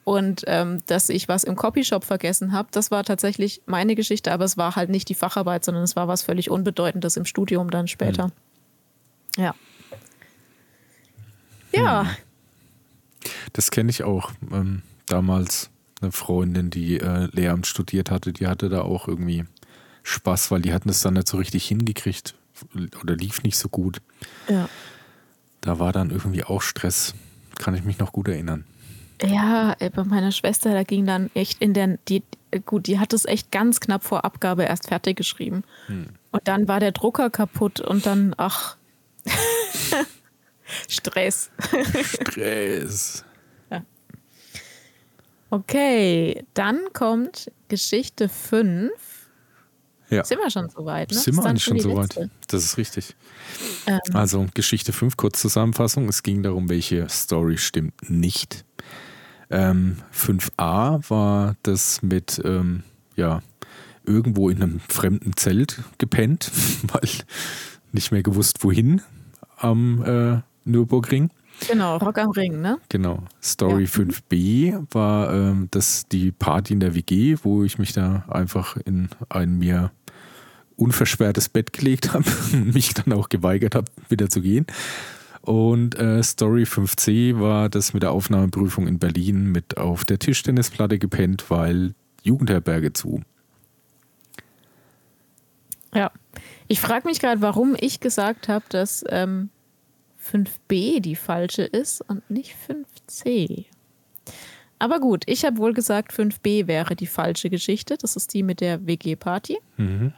Und ähm, dass ich was im Copyshop vergessen habe, das war tatsächlich meine Geschichte, aber es war halt nicht die Facharbeit, sondern es war was völlig Unbedeutendes im Studium dann später. Ja. Ja, Das kenne ich auch. Ähm, damals eine Freundin, die äh, Lehramt studiert hatte, die hatte da auch irgendwie Spaß, weil die hatten es dann nicht so richtig hingekriegt oder lief nicht so gut. ja. Da war dann irgendwie auch Stress. Kann ich mich noch gut erinnern. Ja, ey, bei meiner Schwester, da ging dann echt in der, die, gut, die hat es echt ganz knapp vor Abgabe erst fertig geschrieben. Und dann war der Drucker kaputt und dann, ach, <laughs> Stress. Stress. Okay, dann kommt Geschichte 5. Ja. Sind wir schon soweit, ne? Sind wir eigentlich schon die so weit? letzte. Das ist richtig. Ähm, Also Geschichte 5, Kurzzusammenfassung. Es ging darum, welche Story stimmt nicht. Ähm, 5a war das mit, ähm, ja, irgendwo in einem fremden Zelt gepennt, <laughs> weil nicht mehr gewusst, wohin am äh, Nürburgring. genau, Rock am Ring, ne? Genau. Story Ja. 5b war ähm, das die Party in der WG, wo ich mich da einfach in ein mir unversperrtes Bett gelegt habe und <laughs> mich dann auch geweigert habe, wieder zu gehen. Und äh, Story 5c war das mit der Aufnahmeprüfung in Berlin mit auf der Tischtennisplatte gepennt, weil Jugendherberge zu. Ja. Ich frage mich gerade, warum ich gesagt habe, dass ähm, 5b die falsche ist und nicht 5c. Aber gut, ich habe wohl gesagt, 5b wäre die falsche Geschichte. Das ist die mit der WG-Party. Mhm.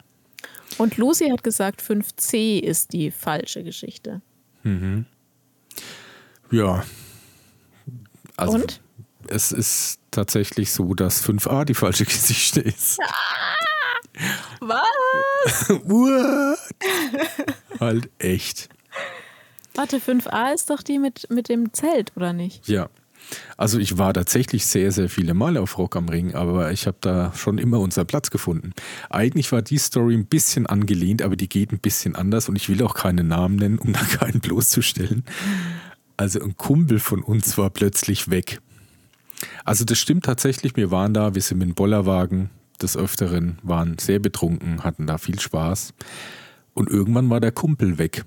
Und Lucy hat gesagt, 5c ist die falsche Geschichte. Mhm. Ja. Also Und? es ist tatsächlich so, dass 5a die falsche <laughs> Geschichte ist. Was? <laughs> What? halt echt. Warte, 5a ist doch die mit, mit dem Zelt, oder nicht? Ja. Also ich war tatsächlich sehr, sehr viele Male auf Rock am Ring, aber ich habe da schon immer unseren Platz gefunden. Eigentlich war die Story ein bisschen angelehnt, aber die geht ein bisschen anders und ich will auch keinen Namen nennen, um da <laughs> keinen bloßzustellen. Also ein Kumpel von uns war plötzlich weg. Also das stimmt tatsächlich, wir waren da, wir sind mit dem Bollerwagen des Öfteren, waren sehr betrunken, hatten da viel Spaß. Und irgendwann war der Kumpel weg.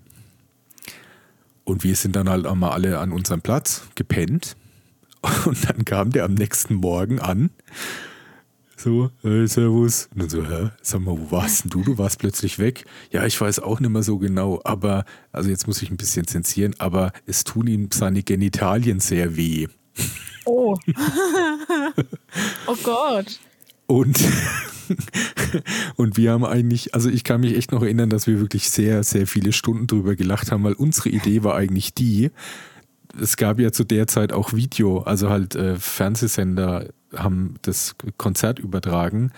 Und wir sind dann halt einmal alle an unserem Platz gepennt. <laughs> Und dann kam der am nächsten Morgen an. So, hey, Servus. Und dann so, hä, sag mal, wo warst denn du? Du warst plötzlich weg. Ja, ich weiß auch nicht mehr so genau, aber, also jetzt muss ich ein bisschen zensieren, aber es tun ihm seine Genitalien sehr weh. Oh. <laughs> oh Gott. Und, <laughs> und wir haben eigentlich, also ich kann mich echt noch erinnern, dass wir wirklich sehr, sehr viele Stunden drüber gelacht haben, weil unsere Idee war eigentlich die, es gab ja zu der Zeit auch Video, also halt äh, Fernsehsender haben das Konzert übertragen,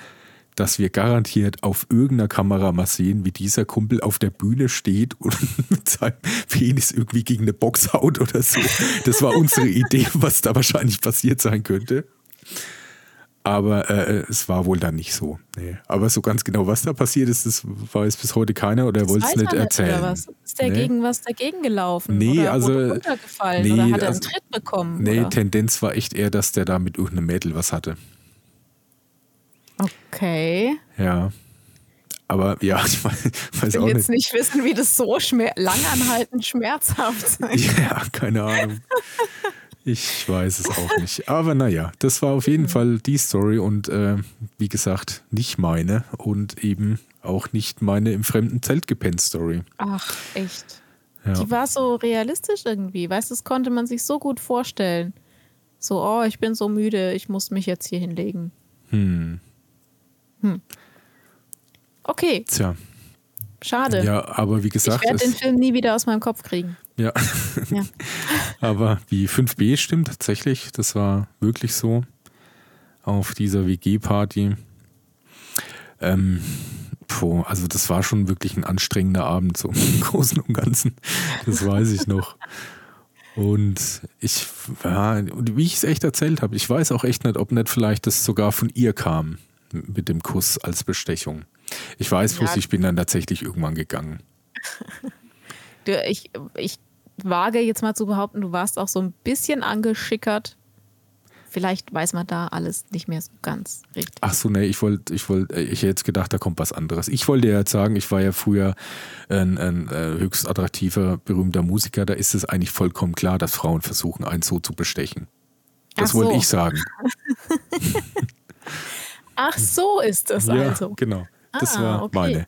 dass wir garantiert auf irgendeiner Kamera mal sehen, wie dieser Kumpel auf der Bühne steht und <laughs> mit seinem Penis irgendwie gegen eine Box haut oder so. Das war unsere Idee, was da wahrscheinlich passiert sein könnte. Aber äh, es war wohl dann nicht so. Nee. Aber so ganz genau, was da passiert ist, das weiß bis heute keiner oder wollte es nicht erzählen. Was? Ist der Nee. gegen was dagegen gelaufen? Nee, oder also- runtergefallen? nee, oder hat er also- einen Tritt bekommen? Nee, oder? Tendenz war echt eher, dass der da mit irgendeinem Mädel was hatte. Okay. Ja. Aber ja, <laughs> ich weiß, weiß Ich auch will nicht. jetzt nicht wissen, wie das so schmer langanhaltend schmerzhaft <laughs> sein Ja, keine Ahnung. Ich weiß es auch nicht. Aber naja, das war auf jeden Fall die Story und äh, wie gesagt, nicht meine und eben auch nicht meine im fremden Zelt gepennt Story. Ach, echt. Ja. Die war so realistisch irgendwie. Weißt du, das konnte man sich so gut vorstellen. So, oh, ich bin so müde, ich muss mich jetzt hier hinlegen. Hm. Hm. Okay. Tja. Schade. Ja, aber wie gesagt. Ich werde den Film nie wieder aus meinem Kopf kriegen. Ja. ja. <laughs> aber die 5b stimmt tatsächlich. Das war wirklich so. Auf dieser WG-Party. Ähm, puh, also das war schon wirklich ein anstrengender Abend, so <laughs> im Großen und Ganzen. Das weiß ich noch. Und ich, ja, wie ich es echt erzählt habe, ich weiß auch echt nicht, ob nicht vielleicht das sogar von ihr kam mit dem Kuss als Bestechung. Ich weiß bloß, ja. ich bin dann tatsächlich irgendwann gegangen. <laughs> du, ich, ich wage jetzt mal zu behaupten, du warst auch so ein bisschen angeschickert vielleicht weiß man da alles nicht mehr so ganz richtig. Ach so, nee, ich wollte, ich wollte, äh, ich hätte jetzt gedacht, da kommt was anderes. Ich wollte ja jetzt sagen, ich war ja früher ein, ein, ein, äh, höchst attraktiver, berühmter Musiker. Da ist es eigentlich vollkommen klar, dass Frauen versuchen, einen so zu bestechen. Das so. wollte ich sagen. <laughs> Ach so ist das ja, also. Genau. Das ah, war okay. meine.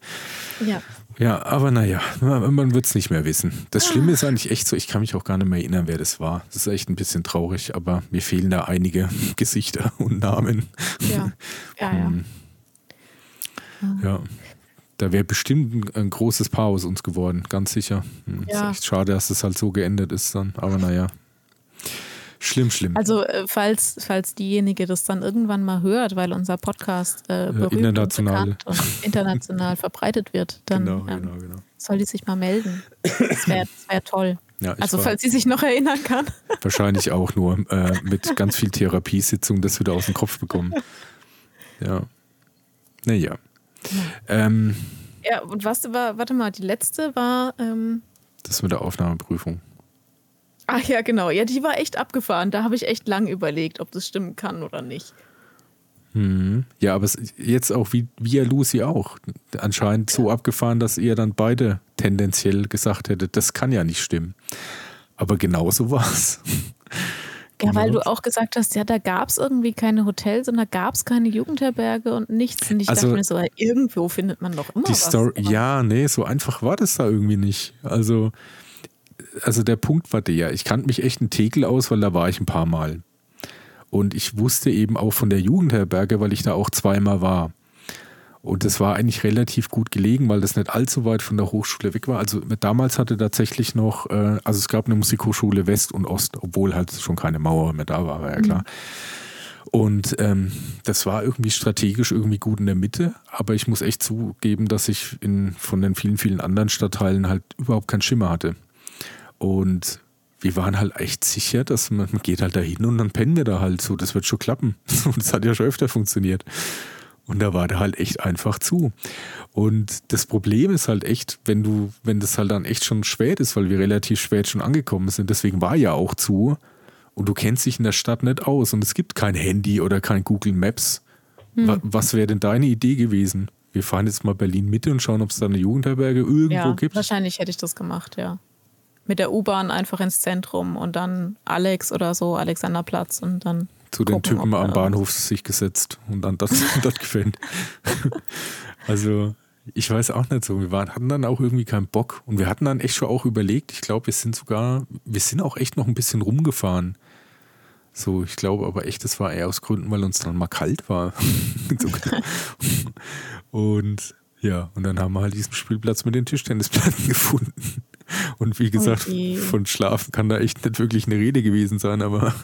Ja. Ja, aber naja, man, wird es nicht mehr wissen. Das Schlimme ist eigentlich echt so, ich kann mich auch gar nicht mehr erinnern, wer das war. Das ist echt ein bisschen traurig, aber mir fehlen da einige <laughs> Gesichter und Namen. Ja, <laughs> ja, ja. Hm. ja. Da wäre bestimmt ein, großes Paar aus uns geworden, ganz sicher. Hm, ja. Ist echt schade, dass das halt so geendet ist dann, aber naja. Schlimm, schlimm. Also äh, falls, falls diejenige das dann irgendwann mal hört, weil unser Podcast äh, berühmt international. Und, und <laughs> international verbreitet wird, dann genau, ähm, genau, genau. soll die sich mal melden. Das wäre wär toll. Ja, also falls sie sich noch erinnern kann. <laughs> Wahrscheinlich auch nur äh, mit ganz viel Therapiesitzung das wieder aus dem Kopf bekommen. Ja. Naja. Ja. Ähm, ja, und was war, warte mal, die letzte war. Ähm, das mit der Aufnahmeprüfung. Ach ja, genau. Ja, die war echt abgefahren. Da habe ich echt lang überlegt, ob das stimmen kann oder nicht. Hm. Ja, aber jetzt auch wie via Lucy auch. Anscheinend so abgefahren, dass ihr dann beide tendenziell gesagt hättet, das kann ja nicht stimmen. Aber genauso war es. <laughs> Ja, weil du auch gesagt hast, ja, da gab es irgendwie keine Hotels und da gab es keine Jugendherberge und nichts. Und ich also, dachte mir so, irgendwo findet man doch immer die was. Story, ja, nee, so einfach war das da irgendwie nicht. Also also der Punkt war der, ich kannte mich echt einen Tegel aus, weil da war ich ein paar Mal. Und ich wusste eben auch von der Jugendherberge, weil ich da auch zweimal war. Und das war eigentlich relativ gut gelegen, weil das nicht allzu weit von der Hochschule weg war. Also damals hatte tatsächlich noch, äh, also es gab eine Musikhochschule West und Ost, obwohl halt schon keine Mauer mehr da war, war ja klar. Mhm. Und ähm, das war irgendwie strategisch irgendwie gut in der Mitte, aber ich muss echt zugeben, dass ich in, von den vielen, vielen anderen Stadtteilen halt überhaupt keinen Schimmer hatte. Und wir waren halt echt sicher, dass man, man geht halt da hin und dann pennen wir da halt so, das wird schon klappen. <laughs> Und das hat ja schon öfter funktioniert. Und da war der halt echt einfach zu. Und das Problem ist halt echt, wenn du, wenn das halt dann echt schon spät ist, weil wir relativ spät schon angekommen sind, deswegen war ja auch zu. Und du kennst dich in der Stadt nicht aus und es gibt kein Handy oder kein Google Maps. Hm. Was wäre denn deine Idee gewesen? Wir fahren jetzt mal Berlin Mitte und schauen, ob es da eine Jugendherberge irgendwo ja, gibt. Wahrscheinlich hätte ich das gemacht, ja mit der U-Bahn einfach ins Zentrum und dann Alex oder so, Alexanderplatz und dann. Zu den gucken, Typen am Bahnhof sich gesetzt und dann dort, <laughs> dort gefällt. also, ich weiß auch nicht so. Wir waren, hatten dann auch irgendwie keinen Bock und wir hatten dann echt schon auch überlegt. Ich glaube, wir sind sogar, wir sind auch echt noch ein bisschen rumgefahren. So, ich glaube aber echt, das war eher aus Gründen, weil uns dann mal kalt war. <laughs> und ja, und dann haben wir halt diesen Spielplatz mit den Tischtennisplatten <laughs> gefunden. Und wie gesagt, okay. von Schlafen kann da echt nicht wirklich eine Rede gewesen sein, aber.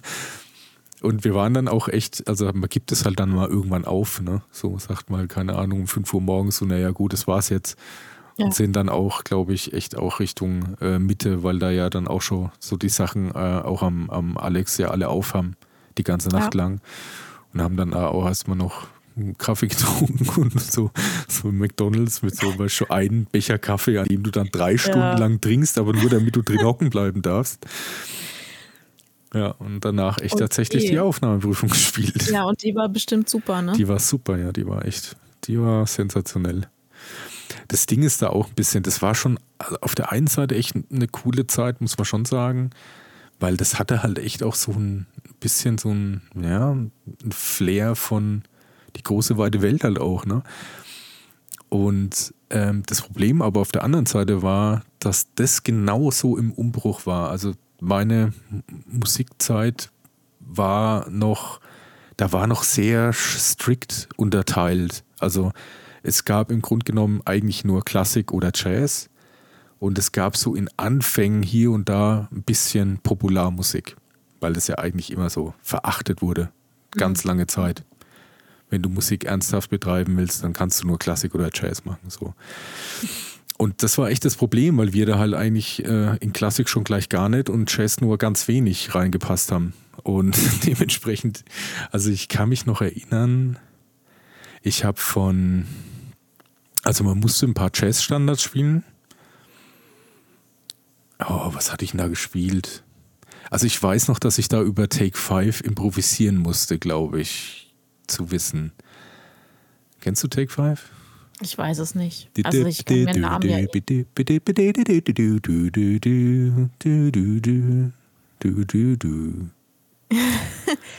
Und wir waren dann auch echt, also man gibt es halt dann mal irgendwann auf, ne? So sagt mal, keine Ahnung, um 5 Uhr morgens, so, naja, gut, das war's jetzt. Ja. Und sind dann auch, glaube ich, echt auch Richtung äh, Mitte, weil da ja dann auch schon so die Sachen äh, auch am, am Alex ja alle aufhaben, die ganze Nacht ja. lang. Und haben dann auch erstmal noch Kaffee getrunken und so, so McDonalds mit so weißt, schon einen Becher Kaffee, an dem du dann drei Stunden ja. lang trinkst, aber nur damit du drin hocken bleiben darfst. Ja, und danach echt und tatsächlich die, Aufnahmeprüfung <laughs> gespielt. Ja, und die war bestimmt super, ne? Die war super, ja, die war echt, die war sensationell. Das Ding ist da auch ein bisschen, das war schon auf der einen Seite echt eine coole Zeit, muss man schon sagen, weil das hatte halt echt auch so ein bisschen so ein, ja, ein Flair von, die große weite Welt halt auch. Ne? Und ähm, das Problem aber auf der anderen Seite war, dass das genauso im Umbruch war. Also meine Musikzeit war noch da war noch sehr strikt unterteilt. Also es gab im Grunde genommen eigentlich nur Klassik oder Jazz und es gab so in Anfängen hier und da ein bisschen Popularmusik, weil das ja eigentlich immer so verachtet wurde, ganz mhm. lange Zeit. Wenn du Musik ernsthaft betreiben willst, dann kannst du nur Klassik oder Jazz machen. So. Und das war echt das Problem, weil wir da halt eigentlich äh, in Klassik schon gleich gar nicht und Jazz nur ganz wenig reingepasst haben. Und <laughs> dementsprechend, also ich kann mich noch erinnern, ich habe von, also man musste ein paar Jazz-Standards spielen. Oh, was hatte ich denn da gespielt? Also ich weiß noch, dass ich da über Take 5 improvisieren musste, glaube ich, zu wissen. Kennst du Take 5? Ich weiß es nicht. Also ich kann mir Namen ja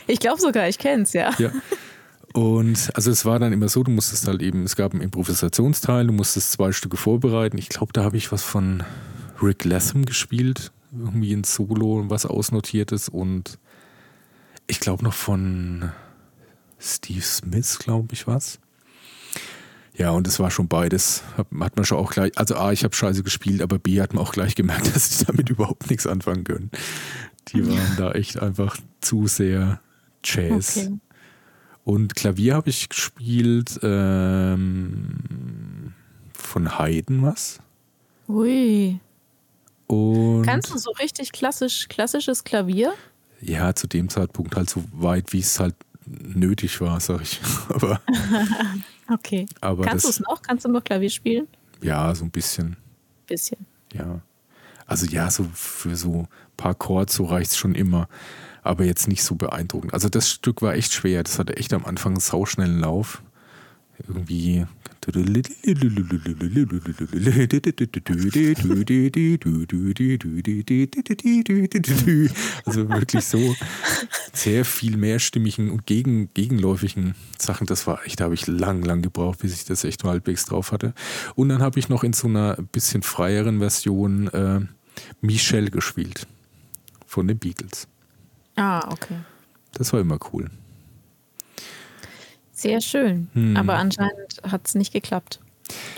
Ich glaube sogar, ich kenne es, ja. ja. Und also es war dann immer so, du musstest halt eben, es gab einen Improvisationsteil, du musstest zwei Stücke vorbereiten. Ich glaube, da habe ich was von Rick Latham gespielt, irgendwie ein Solo, was ausnotiertes und ich glaube noch von Steve Smith, glaube ich, was. Ja, und es war schon beides. Hat, man schon auch gleich, also A, ich habe scheiße gespielt, aber B, hat man auch gleich gemerkt, <laughs> dass sie damit überhaupt nichts anfangen können. Die waren da echt einfach zu sehr Jazz. Okay. Und Klavier habe ich gespielt ähm, von Haydn was. Ui. Und Kannst du so richtig klassisch, klassisches Klavier? Ja, zu dem Zeitpunkt halt so weit, wie es halt nötig war, sag ich. <laughs> Aber, <laughs> okay. Aber Kannst du es noch? Kannst du noch Klavier spielen? Ja, so ein bisschen. Bisschen. Ja. Also ja, so für so ein paar Chords, so reicht es schon immer. Aber jetzt nicht so beeindruckend. Also das Stück war echt schwer. Das hatte echt am Anfang einen sauschnellen Lauf. Irgendwie also wirklich so sehr viel mehrstimmigen und gegen, gegenläufigen Sachen. Das war echt, da habe ich lang, lang gebraucht, bis ich das echt halbwegs drauf hatte. Und dann habe ich noch in so einer bisschen freieren Version äh, Michelle gespielt. Von den Beatles. Ah, okay. Das war immer cool. Sehr schön. Hm. Aber anscheinend hat es nicht geklappt.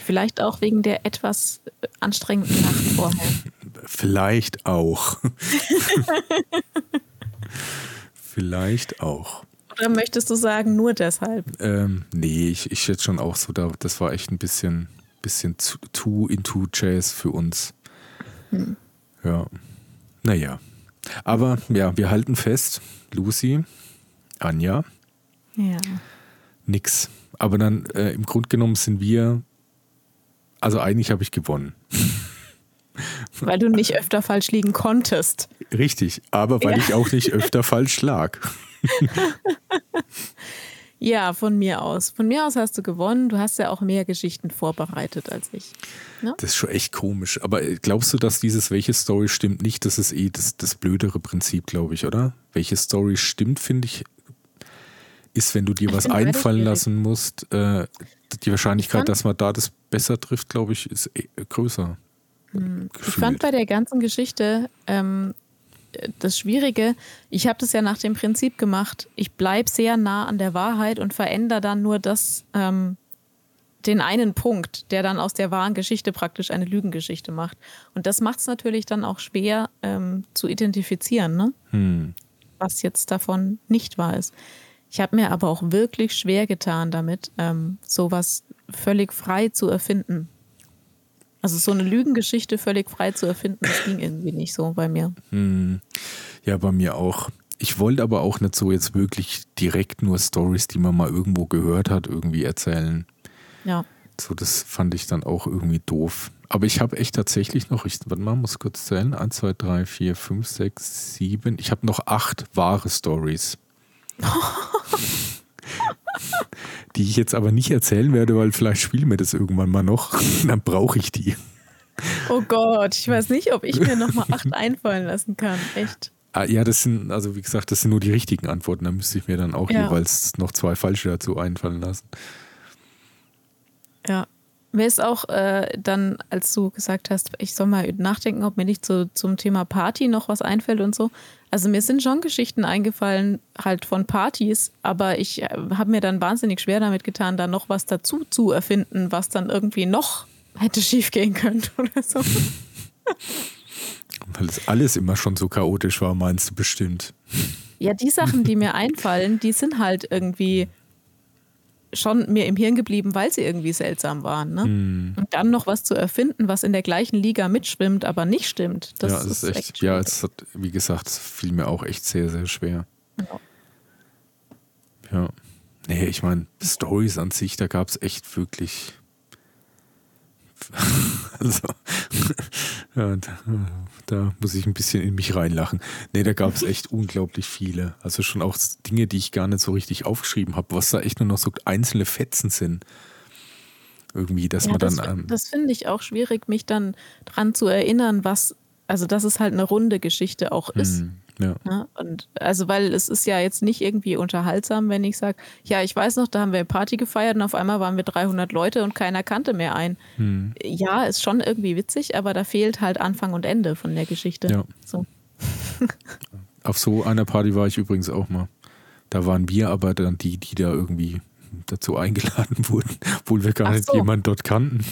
Vielleicht auch wegen der etwas anstrengenden Nacht vorher. <laughs> Vielleicht auch. <laughs> Vielleicht auch. Oder möchtest du sagen, nur deshalb? Ähm, nee, ich, ich schätze schon auch so, da, das war echt ein bisschen, bisschen too into Jazz für uns. Hm. Ja. Naja. Aber ja, wir halten fest, Lucy, Anja. Ja nix. Aber dann äh, im Grunde genommen sind wir, also eigentlich habe ich gewonnen. <laughs> Weil du nicht öfter falsch liegen konntest. Richtig, aber weil ja. ich auch nicht öfter falsch lag. <laughs> ja, von mir aus. Von mir aus hast du gewonnen. Du hast ja auch mehr Geschichten vorbereitet als ich. Ne? Das ist schon echt komisch. Aber äh, glaubst du, dass dieses welche Story stimmt nicht? Das ist eh das, das blödere Prinzip, glaube ich, oder? Welche Story stimmt, finde ich ist, wenn du dir was einfallen lassen musst, äh, die Wahrscheinlichkeit, dass man da das besser trifft, glaube ich, ist eh, größer. Hm. Ich fand bei der ganzen Geschichte ähm, das Schwierige, ich habe das ja nach dem Prinzip gemacht, ich bleibe sehr nah an der Wahrheit und verändere dann nur das, ähm, den einen Punkt, der dann aus der wahren Geschichte praktisch eine Lügengeschichte macht. Und das macht es natürlich dann auch schwer ähm, zu identifizieren, ne? Hm. was jetzt davon nicht wahr ist. Ich habe mir aber auch wirklich schwer getan damit, ähm, sowas völlig frei zu erfinden. Also so eine Lügengeschichte völlig frei zu erfinden, das ging irgendwie nicht so bei mir. Hm. Ja, bei mir auch. Ich wollte aber auch nicht so jetzt wirklich direkt nur Stories, die man mal irgendwo gehört hat, irgendwie erzählen. Ja. So, das fand ich dann auch irgendwie doof. Aber ich habe echt tatsächlich noch, ich warte mal, muss kurz zählen. 1, 2, 3, 4, 5, 6, 7. Ich habe noch acht wahre Stories. Die ich jetzt aber nicht erzählen werde, weil vielleicht spielen wir das irgendwann mal noch. <laughs> Dann brauche ich die. Oh Gott, ich weiß nicht, ob ich mir nochmal acht einfallen lassen kann. Echt. Ah, ja, das sind, also wie gesagt, das sind nur die richtigen Antworten. Da müsste ich mir dann auch ja. jeweils noch zwei falsche dazu einfallen lassen. Ja. Mir ist auch äh, dann, als du gesagt hast, ich soll mal nachdenken, ob mir nicht so, zum Thema Party noch was einfällt und so. Also mir sind schon Geschichten eingefallen, halt von Partys, aber ich äh, habe mir dann wahnsinnig schwer damit getan, da noch was dazu zu erfinden, was dann irgendwie noch hätte schiefgehen können <laughs> oder so. Weil es alles immer schon so chaotisch war, meinst du bestimmt. Ja, die Sachen, die mir einfallen, die sind halt irgendwie schon mir im Hirn geblieben, weil sie irgendwie seltsam waren. Ne? Mm. Und dann noch was zu erfinden, was in der gleichen Liga mitschwimmt, aber nicht stimmt. Das ja, es ist, echt, echt ja, es hat, wie gesagt, es fiel mir auch echt sehr, sehr schwer. Ja. ja. Nee, ich meine, Stories an sich, da gab es echt wirklich <laughs> also, <laughs> ja, da, muss ich ein bisschen in mich reinlachen. Nee, da gab es echt unglaublich viele. Also schon auch Dinge, die ich gar nicht so richtig aufgeschrieben habe, was da echt nur noch so einzelne Fetzen sind. Irgendwie, dass ja, man dann. Das, ähm, das finde ich auch schwierig, mich dann dran zu erinnern, was, also dass es halt eine runde Geschichte auch ist. Hm. Ja. Ne? Und also, weil es ist ja jetzt nicht irgendwie unterhaltsam, wenn ich sage, ja, ich weiß noch, da haben wir eine Party gefeiert und auf einmal waren wir 300 Leute und keiner kannte mehr ein. Hm. Ja, ist schon irgendwie witzig, aber da fehlt halt Anfang und Ende von der Geschichte. Ja. So. <laughs> auf so einer Party war ich übrigens auch mal. Da waren wir aber dann die, die da irgendwie dazu eingeladen <laughs> wurden, obwohl wir gar Ach nicht so. jemanden dort kannten.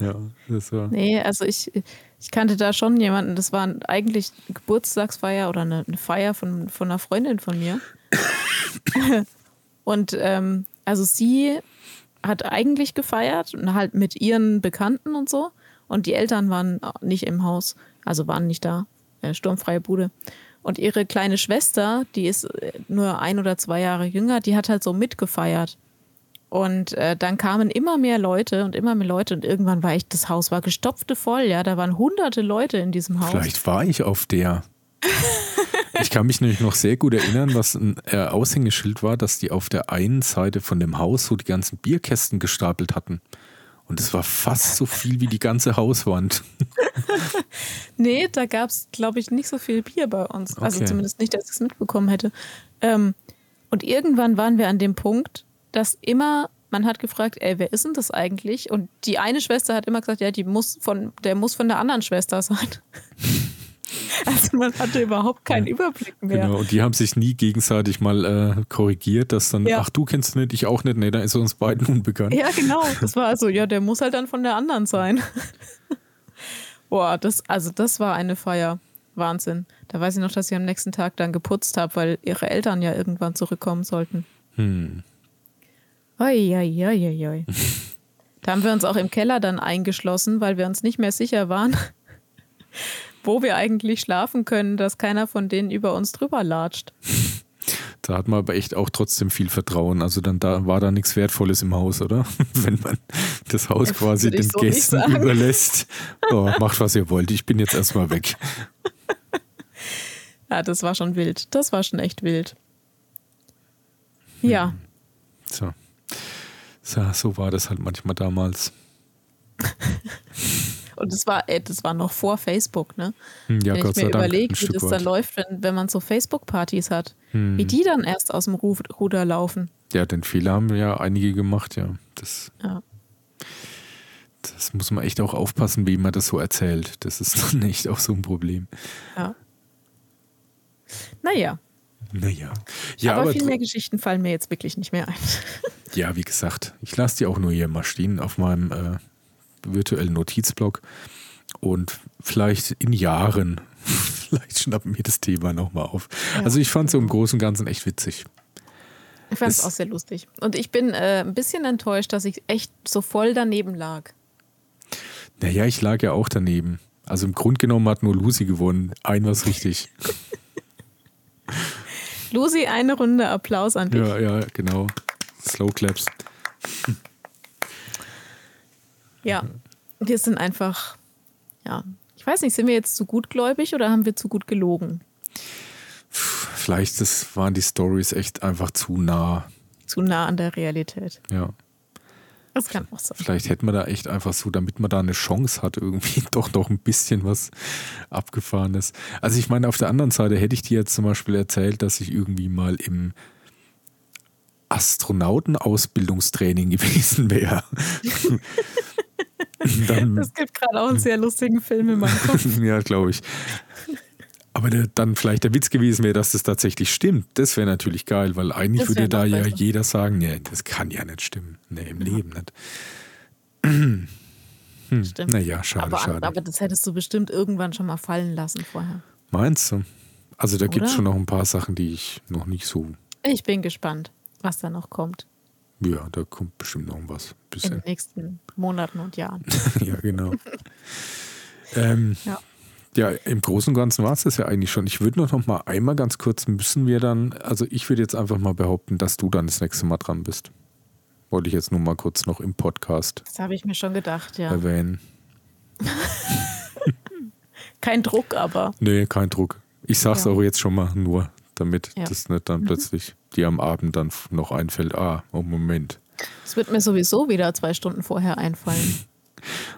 Ja, das war. Nee, also ich, ich kannte da schon jemanden, das war eigentlich eine Geburtstagsfeier oder eine, eine Feier von, von einer Freundin von mir. <coughs> und ähm, also sie hat eigentlich gefeiert und halt mit ihren Bekannten und so. Und die Eltern waren nicht im Haus, also waren nicht da. Äh, sturmfreie Bude. Und ihre kleine Schwester, die ist äh, nur ein oder zwei Jahre jünger, die hat halt so mitgefeiert. Und äh, dann kamen immer mehr Leute und immer mehr Leute und irgendwann war ich, das Haus war gestopfte voll, ja, da waren hunderte Leute in diesem Haus. Vielleicht war ich auf der. ich kann mich nämlich noch sehr gut erinnern, was ein äh, Aushängeschild war, dass die auf der einen Seite von dem Haus so die ganzen Bierkästen gestapelt hatten. Und es war fast so viel wie die ganze Hauswand. <laughs> nee, da gab es, glaube ich, nicht so viel Bier bei uns. Also okay. Also zumindest nicht, dass ich es mitbekommen hätte. Ähm, und irgendwann waren wir an dem Punkt, dass immer, man hat gefragt, ey, wer ist denn das eigentlich? Und die eine Schwester hat immer gesagt, ja, die muss von, der muss von der anderen Schwester sein. <laughs> Also man hatte überhaupt keinen ja, Überblick mehr. Genau, und die haben sich nie gegenseitig mal äh, korrigiert, dass dann, ja. ach, du kennst nicht, ich auch nicht, nee, dann ist uns beiden unbekannt. Ja, genau. Das war also, ja, der muss halt dann von der anderen sein. <laughs> Boah, das, also das war eine Feier. Wahnsinn. Da weiß ich noch, dass ich am nächsten Tag dann geputzt habe, weil ihre Eltern ja irgendwann zurückkommen sollten. Hm. Oi, oi, oi, oi. Da haben wir uns auch im Keller dann eingeschlossen, weil wir uns nicht mehr sicher waren, <laughs> wo wir eigentlich schlafen können, dass keiner von denen über uns drüber latscht. <laughs> Da hat man aber echt auch trotzdem viel Vertrauen. Also dann da war da nichts Wertvolles im Haus, oder? <laughs> Wenn man das Haus quasi den so Gästen überlässt. Oh, macht, was ihr wollt. Ich bin jetzt erstmal weg. Ja, das war schon wild. Das war schon echt wild. Ja. So. Ja, so war das halt manchmal damals. <laughs> Und das war, ey, das war noch vor Facebook, ne? Hm, ja, wenn Gott ich mir überlege, wie das dann läuft, wenn, wenn man so Facebook-Partys hat, hm. wie die dann erst aus dem Ruder laufen. Ja, den Fehler haben ja einige gemacht, ja. Das, ja. das muss man echt auch aufpassen, wie man das so erzählt. Das ist <laughs> dann echt auch so ein Problem. Ja. Naja, naja. Ja, aber, aber viel mehr Geschichten fallen mir jetzt wirklich nicht mehr ein. <laughs> Ja, wie gesagt, ich lasse die auch nur hier mal stehen auf meinem äh, virtuellen Notizblock. Und vielleicht in Jahren, <laughs> vielleicht schnappen wir das Thema nochmal auf. Ja. Also ich fand es so im Großen und Ganzen echt witzig. Ich fand es auch sehr lustig. Und ich bin äh, ein bisschen enttäuscht, dass ich echt so voll daneben lag. Naja, ich lag ja auch daneben. Also im Grunde genommen hat nur Lucy gewonnen. Ein was richtig. <laughs> Lucy, eine Runde Applaus an dich. Ja, ja, genau. Slow Claps. Ja, wir sind einfach, ja, ich weiß nicht, sind wir jetzt zu gutgläubig oder haben wir zu gut gelogen? Vielleicht das waren die Stories echt einfach zu nah. Zu nah an der Realität. Ja. Das kann auch sein. Vielleicht hätte man da echt einfach so, damit man da eine Chance hat, irgendwie <laughs> doch noch ein bisschen was Abgefahrenes. Also ich meine, auf der anderen Seite hätte ich dir jetzt zum Beispiel erzählt, dass ich irgendwie mal im Astronautenausbildungstraining <laughs> gewesen wäre. <laughs> dann, das gibt gerade auch einen sehr lustigen Film in meinem Kopf. ja, glaube ich. Aber der, dann vielleicht der Witz gewesen wäre, dass das tatsächlich stimmt. Das wäre natürlich geil, weil eigentlich würde da ja jeder sagen, nee, das kann ja nicht stimmen. Nee, im ja. Leben nicht. <clears throat> hm. Stimmt. Naja, schade, aber, schade. Aber das hättest du bestimmt irgendwann schon mal fallen lassen vorher. Meinst du? Also da gibt es schon noch ein paar Sachen, die ich noch nicht so. Ich bin gespannt, was da noch kommt. Ja, da kommt bestimmt noch was. Bisschen. In den nächsten Monaten und Jahren. <laughs> ja, genau. <laughs> ähm, ja. Ja. im Großen und Ganzen war es das ja eigentlich schon. Ich würde noch mal einmal ganz kurz, müssen wir dann, also ich würde jetzt einfach mal behaupten, dass du dann das nächste Mal dran bist. Wollte ich jetzt nur mal kurz noch im Podcast. Das habe ich mir schon gedacht, ja. Erwähnen. <laughs> kein Druck, aber. Nee, kein Druck. Ich sag's ja. auch jetzt schon mal nur, damit ja. das nicht dann mhm. plötzlich dir am Abend dann noch einfällt, ah, oh Moment. Es wird mir sowieso wieder zwei Stunden vorher einfallen. <laughs>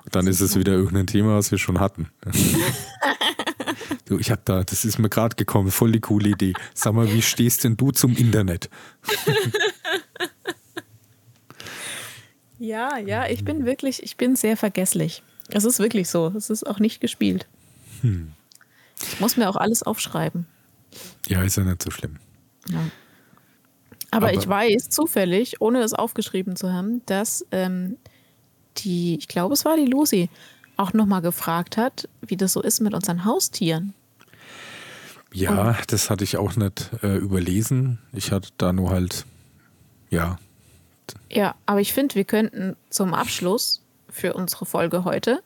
Und dann ist es wieder irgendein Thema, was wir schon hatten. <laughs> du, ich hab da, das ist mir gerade gekommen, voll die coole Idee. Sag mal, wie stehst denn du zum Internet? ja, ja, ich bin wirklich, ich bin sehr vergesslich. Es ist wirklich so. Es ist auch nicht gespielt. Hm. Ich muss mir auch alles aufschreiben. Ja, ist ja nicht so schlimm. Ja. Aber, Aber, ich weiß zufällig, ohne es aufgeschrieben zu haben, dass ähm, die, ich glaube, es war die Lucy, auch nochmal gefragt hat, wie das so ist mit unseren Haustieren. Ja, Und, das hatte ich auch nicht äh, überlesen. Ich hatte da nur halt, ja. Ja, aber ich finde, wir könnten zum Abschluss für unsere Folge heute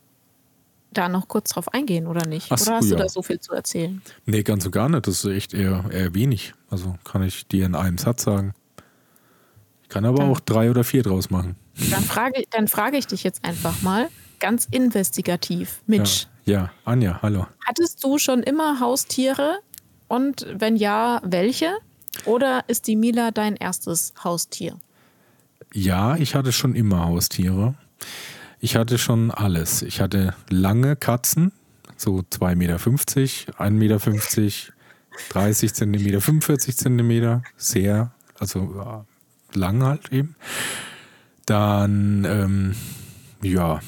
da noch kurz drauf eingehen, oder nicht? Ach, oder hast ja. du da so viel zu erzählen? Nee, ganz und gar nicht. Das ist echt eher, eher wenig. Also kann ich dir in einem Satz sagen. Ich kann aber dann, auch drei oder vier draus machen. Dann frage, dann frage ich dich jetzt einfach mal, ganz investigativ, Mitch. Ja, ja, Anja, hallo. Hattest du schon immer Haustiere? Und wenn ja, welche? Oder ist die Mila dein erstes Haustier? Ja, ich hatte schon immer Haustiere. Ich hatte schon alles. Ich hatte lange Katzen, so 2,50 Meter, 1,50 Meter, 30 Zentimeter, 45 Zentimeter, sehr, also lang halt eben. Dann, ähm, ja,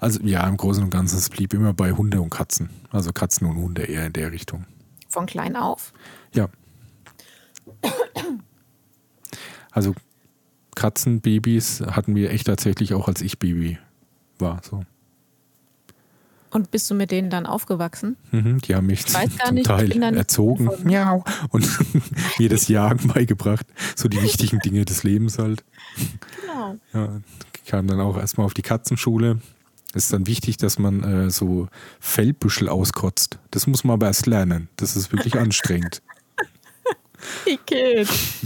also ja, im Großen und Ganzen, es blieb immer bei Hunde und Katzen. Also Katzen und Hunde eher in der Richtung. Von klein auf? Ja. Also Katzenbabys hatten wir echt tatsächlich auch als ich Baby war. So. Und bist du mit denen dann aufgewachsen? Mhm, die haben mich zum nicht, Teil erzogen. Miau. Und <laughs> mir das Jagen beigebracht. So die wichtigen Dinge des Lebens halt. Genau. Ja, kam dann auch erstmal auf die Katzenschule. Es ist dann wichtig, dass man äh, so Fellbüschel auskotzt. Das muss man aber erst lernen. Das ist wirklich <laughs> anstrengend. Die Kids.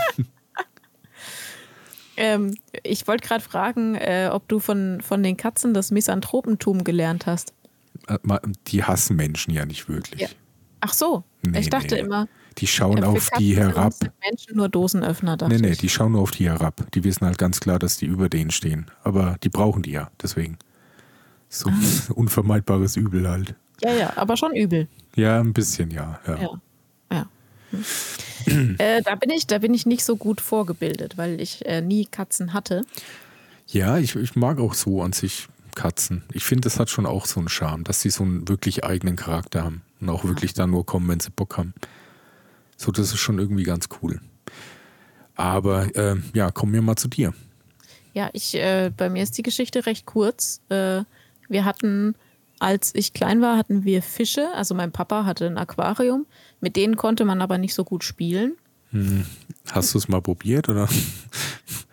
Ähm, ich wollte gerade fragen, äh, ob du von, von den Katzen das Misanthropentum gelernt hast. Äh, die hassen Menschen ja nicht wirklich. Ja. Ach so, nee, ich dachte nee. immer. Die schauen auf die herab. Menschen nur Dosenöffner, dachte Nee, nee, die schauen nur auf die herab. Die wissen halt ganz klar, dass die über denen stehen. Aber die brauchen die ja, deswegen. So ein ah. <laughs> unvermeidbares Übel halt. Ja, ja, aber schon übel. Ja, ein bisschen, ja. Ja. ja. ja. Hm. äh, da, bin ich, da bin ich nicht so gut vorgebildet, weil ich äh, nie Katzen hatte. Ja, ich, ich mag auch so an sich Katzen. Ich finde, das hat schon auch so einen Charme, dass sie so einen wirklich eigenen Charakter haben und auch wirklich da nur kommen, wenn sie Bock haben. So, das ist schon irgendwie ganz cool. Aber äh, ja, kommen wir mal zu dir. Ja, ich, äh, bei mir ist die Geschichte recht kurz. Äh, wir hatten, als ich klein war, hatten wir Fische. Also mein Papa hatte ein Aquarium mit denen konnte man aber nicht so gut spielen. Hm. Hast du es mal probiert oder?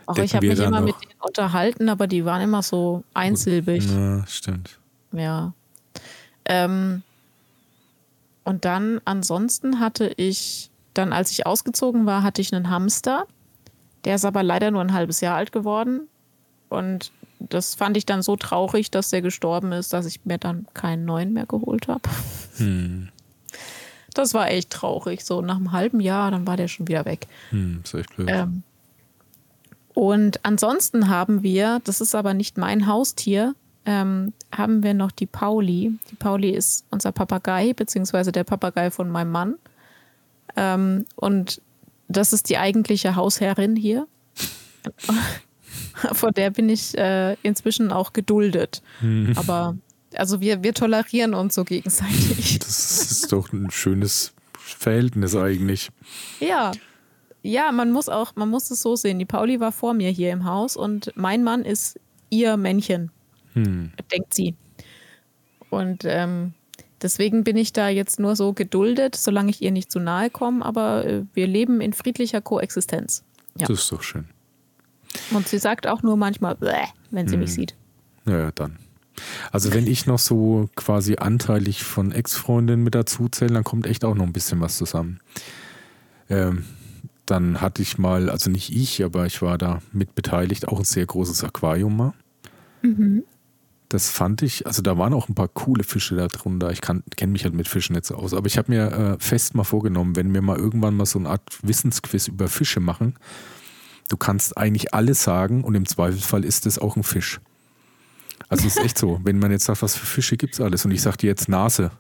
Auch ich habe mich immer mit denen unterhalten, aber die waren immer so einsilbig. Ja, stimmt. Ja. Ähm, und dann ansonsten hatte ich, dann als ich ausgezogen war, hatte ich einen Hamster. Der ist aber leider nur ein halbes Jahr alt geworden. Und das fand ich dann so traurig, dass der gestorben ist, dass ich mir dann keinen neuen mehr geholt habe. Hm. Das war echt traurig. So nach einem halben Jahr, dann war der schon wieder weg. Hm, ist echt blöd. Ähm, und ansonsten haben wir, das ist aber nicht mein Haustier, ähm, haben wir noch die Pauli. Die Pauli ist unser Papagei, beziehungsweise der Papagei von meinem Mann. Ähm, und das ist die eigentliche Hausherrin hier. <laughs> Vor der bin ich äh, inzwischen auch geduldet. Hm. Aber also wir, wir tolerieren uns so gegenseitig. Das ist doch ein schönes Verhältnis eigentlich. Ja. Ja, man muss auch, man muss es so sehen. Die Pauli war vor mir hier im Haus und mein Mann ist ihr Männchen, Hm. denkt sie. Und ähm, deswegen bin ich da jetzt nur so geduldet, solange ich ihr nicht zu nahe komme, aber äh, wir leben in friedlicher Koexistenz. Ja. Das ist doch schön. Und sie sagt auch nur manchmal, Bäh, wenn sie mich sieht. Naja, dann. Also wenn ich noch so quasi anteilig von Ex-Freundinnen mit dazu zähle, dann kommt echt auch noch ein bisschen was zusammen. Ähm, dann hatte ich mal, also nicht ich, aber ich war da mit beteiligt, auch ein sehr großes Aquarium mal. Das fand ich, also da waren auch ein paar coole Fische da drunter. Ich kenne mich halt mit Fischen nicht so aus, aber ich habe mir äh, fest mal vorgenommen, wenn wir mal irgendwann mal so eine Art Wissensquiz über Fische machen, du kannst eigentlich alles sagen und im Zweifelsfall ist es auch ein Fisch. Also es ist echt so, <laughs> wenn man jetzt sagt, was für Fische gibt es alles und ich sage dir jetzt Nase,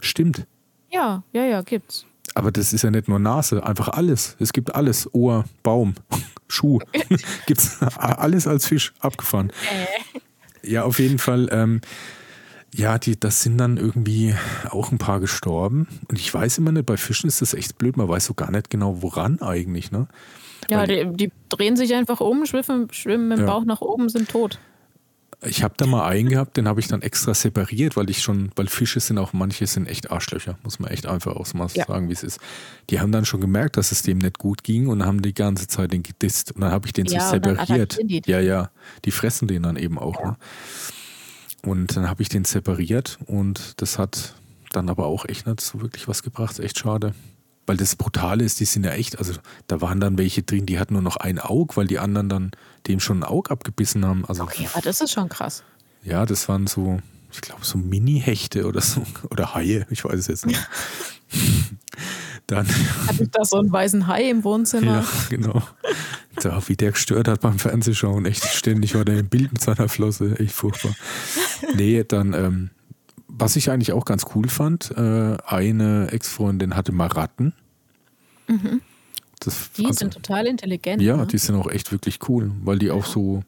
stimmt. Ja, ja, ja, gibt's. Aber das ist ja nicht nur Nase, einfach alles. Es gibt alles. Ohr, Baum, <laughs> Schuh. <laughs> Gibt's alles als Fisch abgefahren. Ja, auf jeden Fall. Ähm, ja, die, das sind dann irgendwie auch ein paar gestorben. Und ich weiß immer nicht, bei Fischen ist das echt blöd. Man weiß so gar nicht genau, woran eigentlich. Ne? Ja, Weil- die, die drehen sich einfach um, schwimmen, schwimmen mit dem Ja. Bauch nach oben, sind tot. Ich habe da mal einen gehabt, den habe ich dann extra separiert, weil ich schon, weil Fische sind auch, manche sind echt Arschlöcher, muss man echt einfach auch mal Ja. sagen, wie es ist. Die haben dann schon gemerkt, dass es dem nicht gut ging und haben die ganze Zeit den gedisst. Und dann habe ich den Ja, so separiert. Ja, ja, die fressen den dann eben auch. Ne? Und dann habe ich den separiert und das hat dann aber auch echt nicht so wirklich was gebracht. Echt schade. Weil das Brutale ist, die sind ja echt, also da waren dann welche drin, die hatten nur noch ein Auge, weil die anderen dann dem schon ein Auge abgebissen haben. Also Okay, aber das ist schon krass. ja, das waren so, ich glaube, so Mini-Hechte oder so. <laughs> Oder Haie, ich weiß es jetzt nicht. <laughs> Dann, Hatte ich da so einen weißen Hai im Wohnzimmer? ja, genau. Da, wie der gestört hat beim Fernsehschauen. Echt ständig war der im Bild mit seiner Flosse. Echt furchtbar. Nee, dann, ähm, was ich eigentlich auch ganz cool fand, äh, eine Ex-Freundin hatte mal Ratten. Das, Mhm. Die also- sind total intelligent. Ja, ne? die sind auch echt wirklich cool, weil die auch so,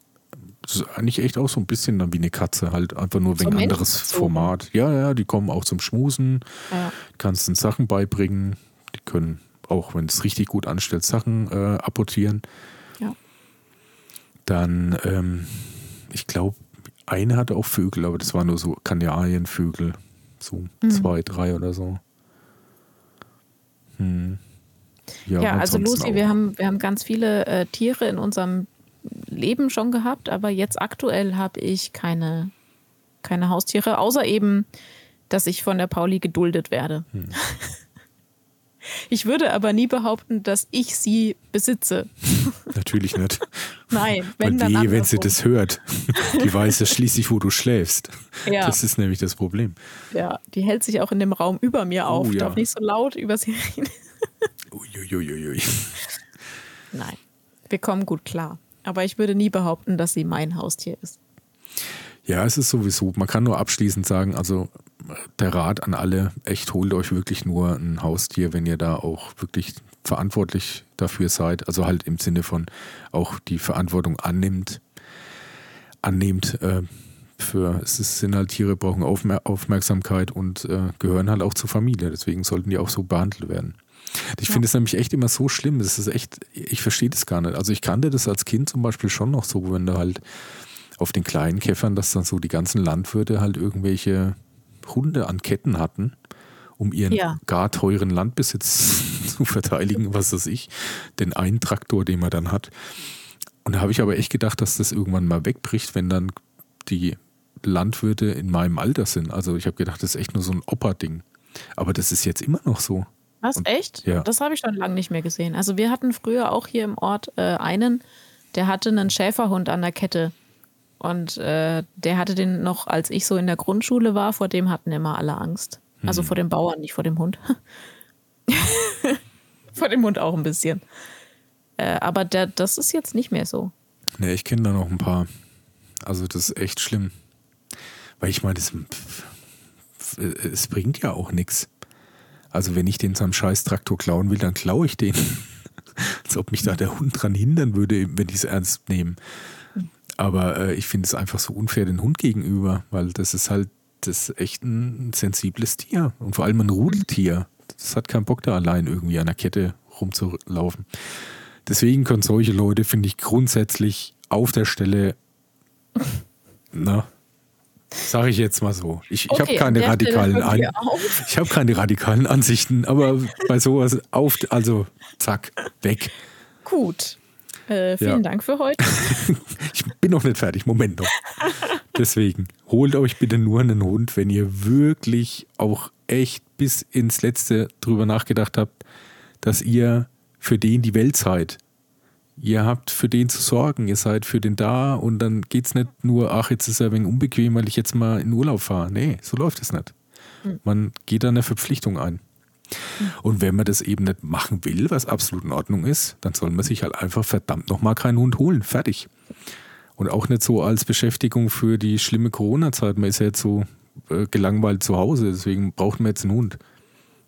das ist eigentlich echt auch so ein bisschen dann wie eine Katze, halt einfach nur So wegen anderes. Format. Ja, ja, die kommen auch zum Schmusen, ja. kannst den Sachen beibringen, die können auch, wenn es richtig gut anstellt, Sachen äh, apportieren. Ja. Dann, ähm, ich glaube, eine hatte auch Vögel, aber das waren nur so Kanarienvögel, so Mhm. zwei, drei oder so. Hm. Ja, und also Lucy, auch. wir haben, wir haben ganz viele äh, Tiere in unserem Leben schon gehabt, aber jetzt aktuell habe ich keine, keine Haustiere, außer eben, dass ich von der Pauli geduldet werde. Hm. <laughs> Ich würde aber nie behaupten, dass ich sie besitze. <laughs> Natürlich nicht. Nein, wenn dann wehe, wenn sie das hört. Die weiß ja schließlich, wo du schläfst. Ja. Das ist nämlich das Problem. Ja, die hält sich auch in dem Raum über mir auf. Oh, ja. Darf nicht so laut über sie reden. <laughs> Uiuiuiui. Nein, wir kommen gut klar. Aber ich würde nie behaupten, dass sie mein Haustier ist. Ja, es ist sowieso, man kann nur abschließend sagen, also der Rat an alle, echt holt euch wirklich nur ein Haustier, wenn ihr da auch wirklich verantwortlich dafür seid. Also halt im Sinne von auch die Verantwortung annimmt, annehmt. Äh, für, es ist, sind halt Tiere, brauchen Aufmer Aufmerksamkeit und äh, gehören halt auch zur Familie. Deswegen sollten die auch so behandelt werden. Ich Ja. finde es nämlich echt immer so schlimm. Das ist echt, ich verstehe das gar nicht. Also ich kannte das als Kind zum Beispiel schon noch so, wenn du halt auf den kleinen Käffern, dass dann so die ganzen Landwirte halt irgendwelche Hunde an Ketten hatten, um ihren Ja. gar teuren Landbesitz <laughs> zu verteidigen, was weiß ich, den einen Traktor, den man dann hat. Und da habe ich aber echt gedacht, dass das irgendwann mal wegbricht, wenn dann die Landwirte in meinem Alter sind. Also ich habe gedacht, das ist echt nur so ein Opa-Ding. Aber das ist jetzt immer noch so. Was, Und- echt? ja. Das habe ich schon lange nicht mehr gesehen. Also wir hatten früher auch hier im Ort äh, einen, der hatte einen Schäferhund an der Kette. Und äh, der hatte den noch, als ich so in der Grundschule war, vor dem hatten immer alle Angst. Also vor dem Bauern, nicht vor dem Hund. <laughs> vor dem Hund auch ein bisschen. Äh, aber der, das ist jetzt nicht mehr so. Ne, ich kenne da noch ein paar. Also das ist echt schlimm. Weil ich meine, pf, es bringt ja auch nichts. Also wenn ich den seinem scheiß Traktor klauen will, dann klaue ich den. <laughs> Als ob mich da der Hund dran hindern würde, wenn ich es ernst nehme. Aber äh, ich finde es einfach so unfair den Hund gegenüber, weil das ist halt das ist echt ein sensibles Tier und vor allem ein Rudeltier. Das hat keinen Bock da allein irgendwie an der Kette rumzulaufen. Deswegen können solche Leute, finde ich, grundsätzlich auf der Stelle, na, sage ich jetzt mal so. Ich, ich habe keine radikalen An ich habe keine radikalen Ansichten, aber bei sowas auf, also zack, weg. Gut. Äh, vielen ja. Dank für heute. <laughs> ich bin noch nicht fertig, Moment noch. Deswegen, holt euch bitte nur einen Hund, wenn ihr wirklich auch echt bis ins Letzte drüber nachgedacht habt, dass ihr für den die Welt seid. Ihr habt für den zu sorgen, ihr seid für den da und dann geht es nicht nur, ach, jetzt ist er wenig unbequem, weil ich jetzt mal in Urlaub fahre. Nee, so läuft es nicht. Hm. Man geht da eine Verpflichtung ein. Und wenn man das eben nicht machen will, was absolut in Ordnung ist, dann soll man sich halt einfach verdammt nochmal keinen Hund holen. Fertig. Und auch nicht so als Beschäftigung für die schlimme Corona-Zeit. Man ist ja jetzt so äh, gelangweilt zu Hause, deswegen braucht man jetzt einen Hund,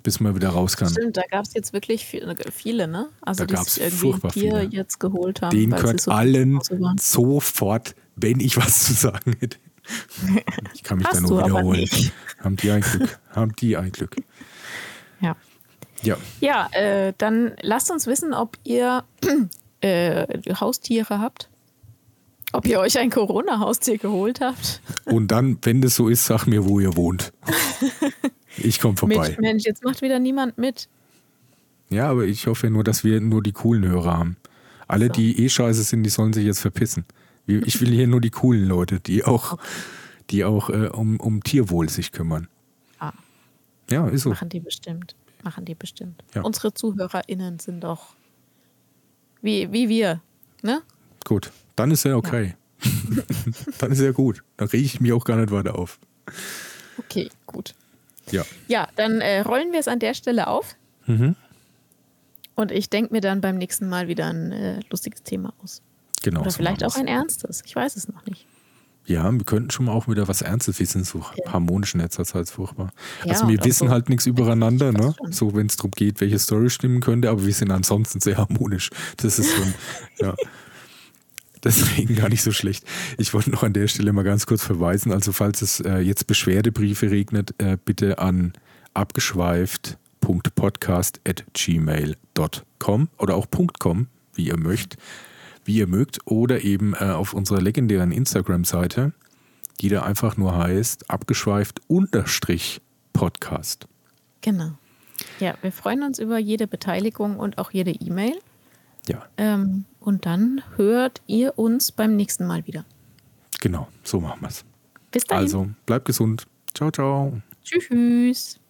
bis man wieder raus kann. Stimmt, da gab es jetzt wirklich viele, ne? Also da die sich irgendwie viele. jetzt geholt haben. Den gehört so allen sofort, wenn ich was zu sagen hätte. Ich kann mich da nur wiederholen. Haben die ein Glück. Haben die ein Glück. Ja. Ja, ja äh, dann lasst uns wissen, ob ihr <clears throat> äh, Haustiere habt. Ob ihr euch ein Corona-Haustier geholt habt. Und dann, wenn das so ist, sag mir, wo ihr wohnt. <laughs> Ich komme vorbei. Mensch, Mensch, jetzt macht wieder niemand mit. Ja, aber ich hoffe nur, dass wir nur die coolen Hörer haben. Alle, so. die eh scheiße sind, die sollen sich jetzt verpissen. Ich will hier nur die coolen Leute, die auch, die auch äh, um, um Tierwohl sich kümmern. Ja, ist so. Machen die bestimmt. Machen die bestimmt. Ja. Unsere ZuhörerInnen sind doch wie, wie wir, ne? Gut, dann ist er okay. Ja. <laughs> dann ist er gut. Dann rege ich mich auch gar nicht weiter auf. Okay, gut. Ja. Ja, dann äh, rollen wir es an der Stelle auf. Mhm. Und ich denke mir dann beim nächsten Mal wieder ein äh, lustiges Thema aus. Genau. Oder so vielleicht auch ein ernstes. Ich weiß es noch nicht. Ja, wir könnten schon mal auch wieder was Ernstes wissen, so ja. harmonisch Netz, das halt furchtbar. Ja, also wir wissen so halt nichts übereinander, ne? So wenn es darum geht, welche Story stimmen könnte, aber wir sind ansonsten sehr harmonisch. Das ist schon, <laughs> ja. Deswegen gar nicht so schlecht. Ich wollte noch an der Stelle mal ganz kurz verweisen. Also, falls es äh, jetzt Beschwerdebriefe regnet, äh, bitte an abgeschweift.podcast.gmail.com oder auch .com, wie ihr möchtet wie ihr mögt, oder eben äh, auf unserer legendären Instagram-Seite, die da einfach nur heißt abgeschweift unterstrich Podcast. Genau. Ja, wir freuen uns über jede Beteiligung und auch jede E-Mail. Ja. Ähm, und dann hört ihr uns beim nächsten Mal wieder. Genau, so machen wir es. Bis dahin. Also, bleibt gesund. Ciao, ciao. Tschüss.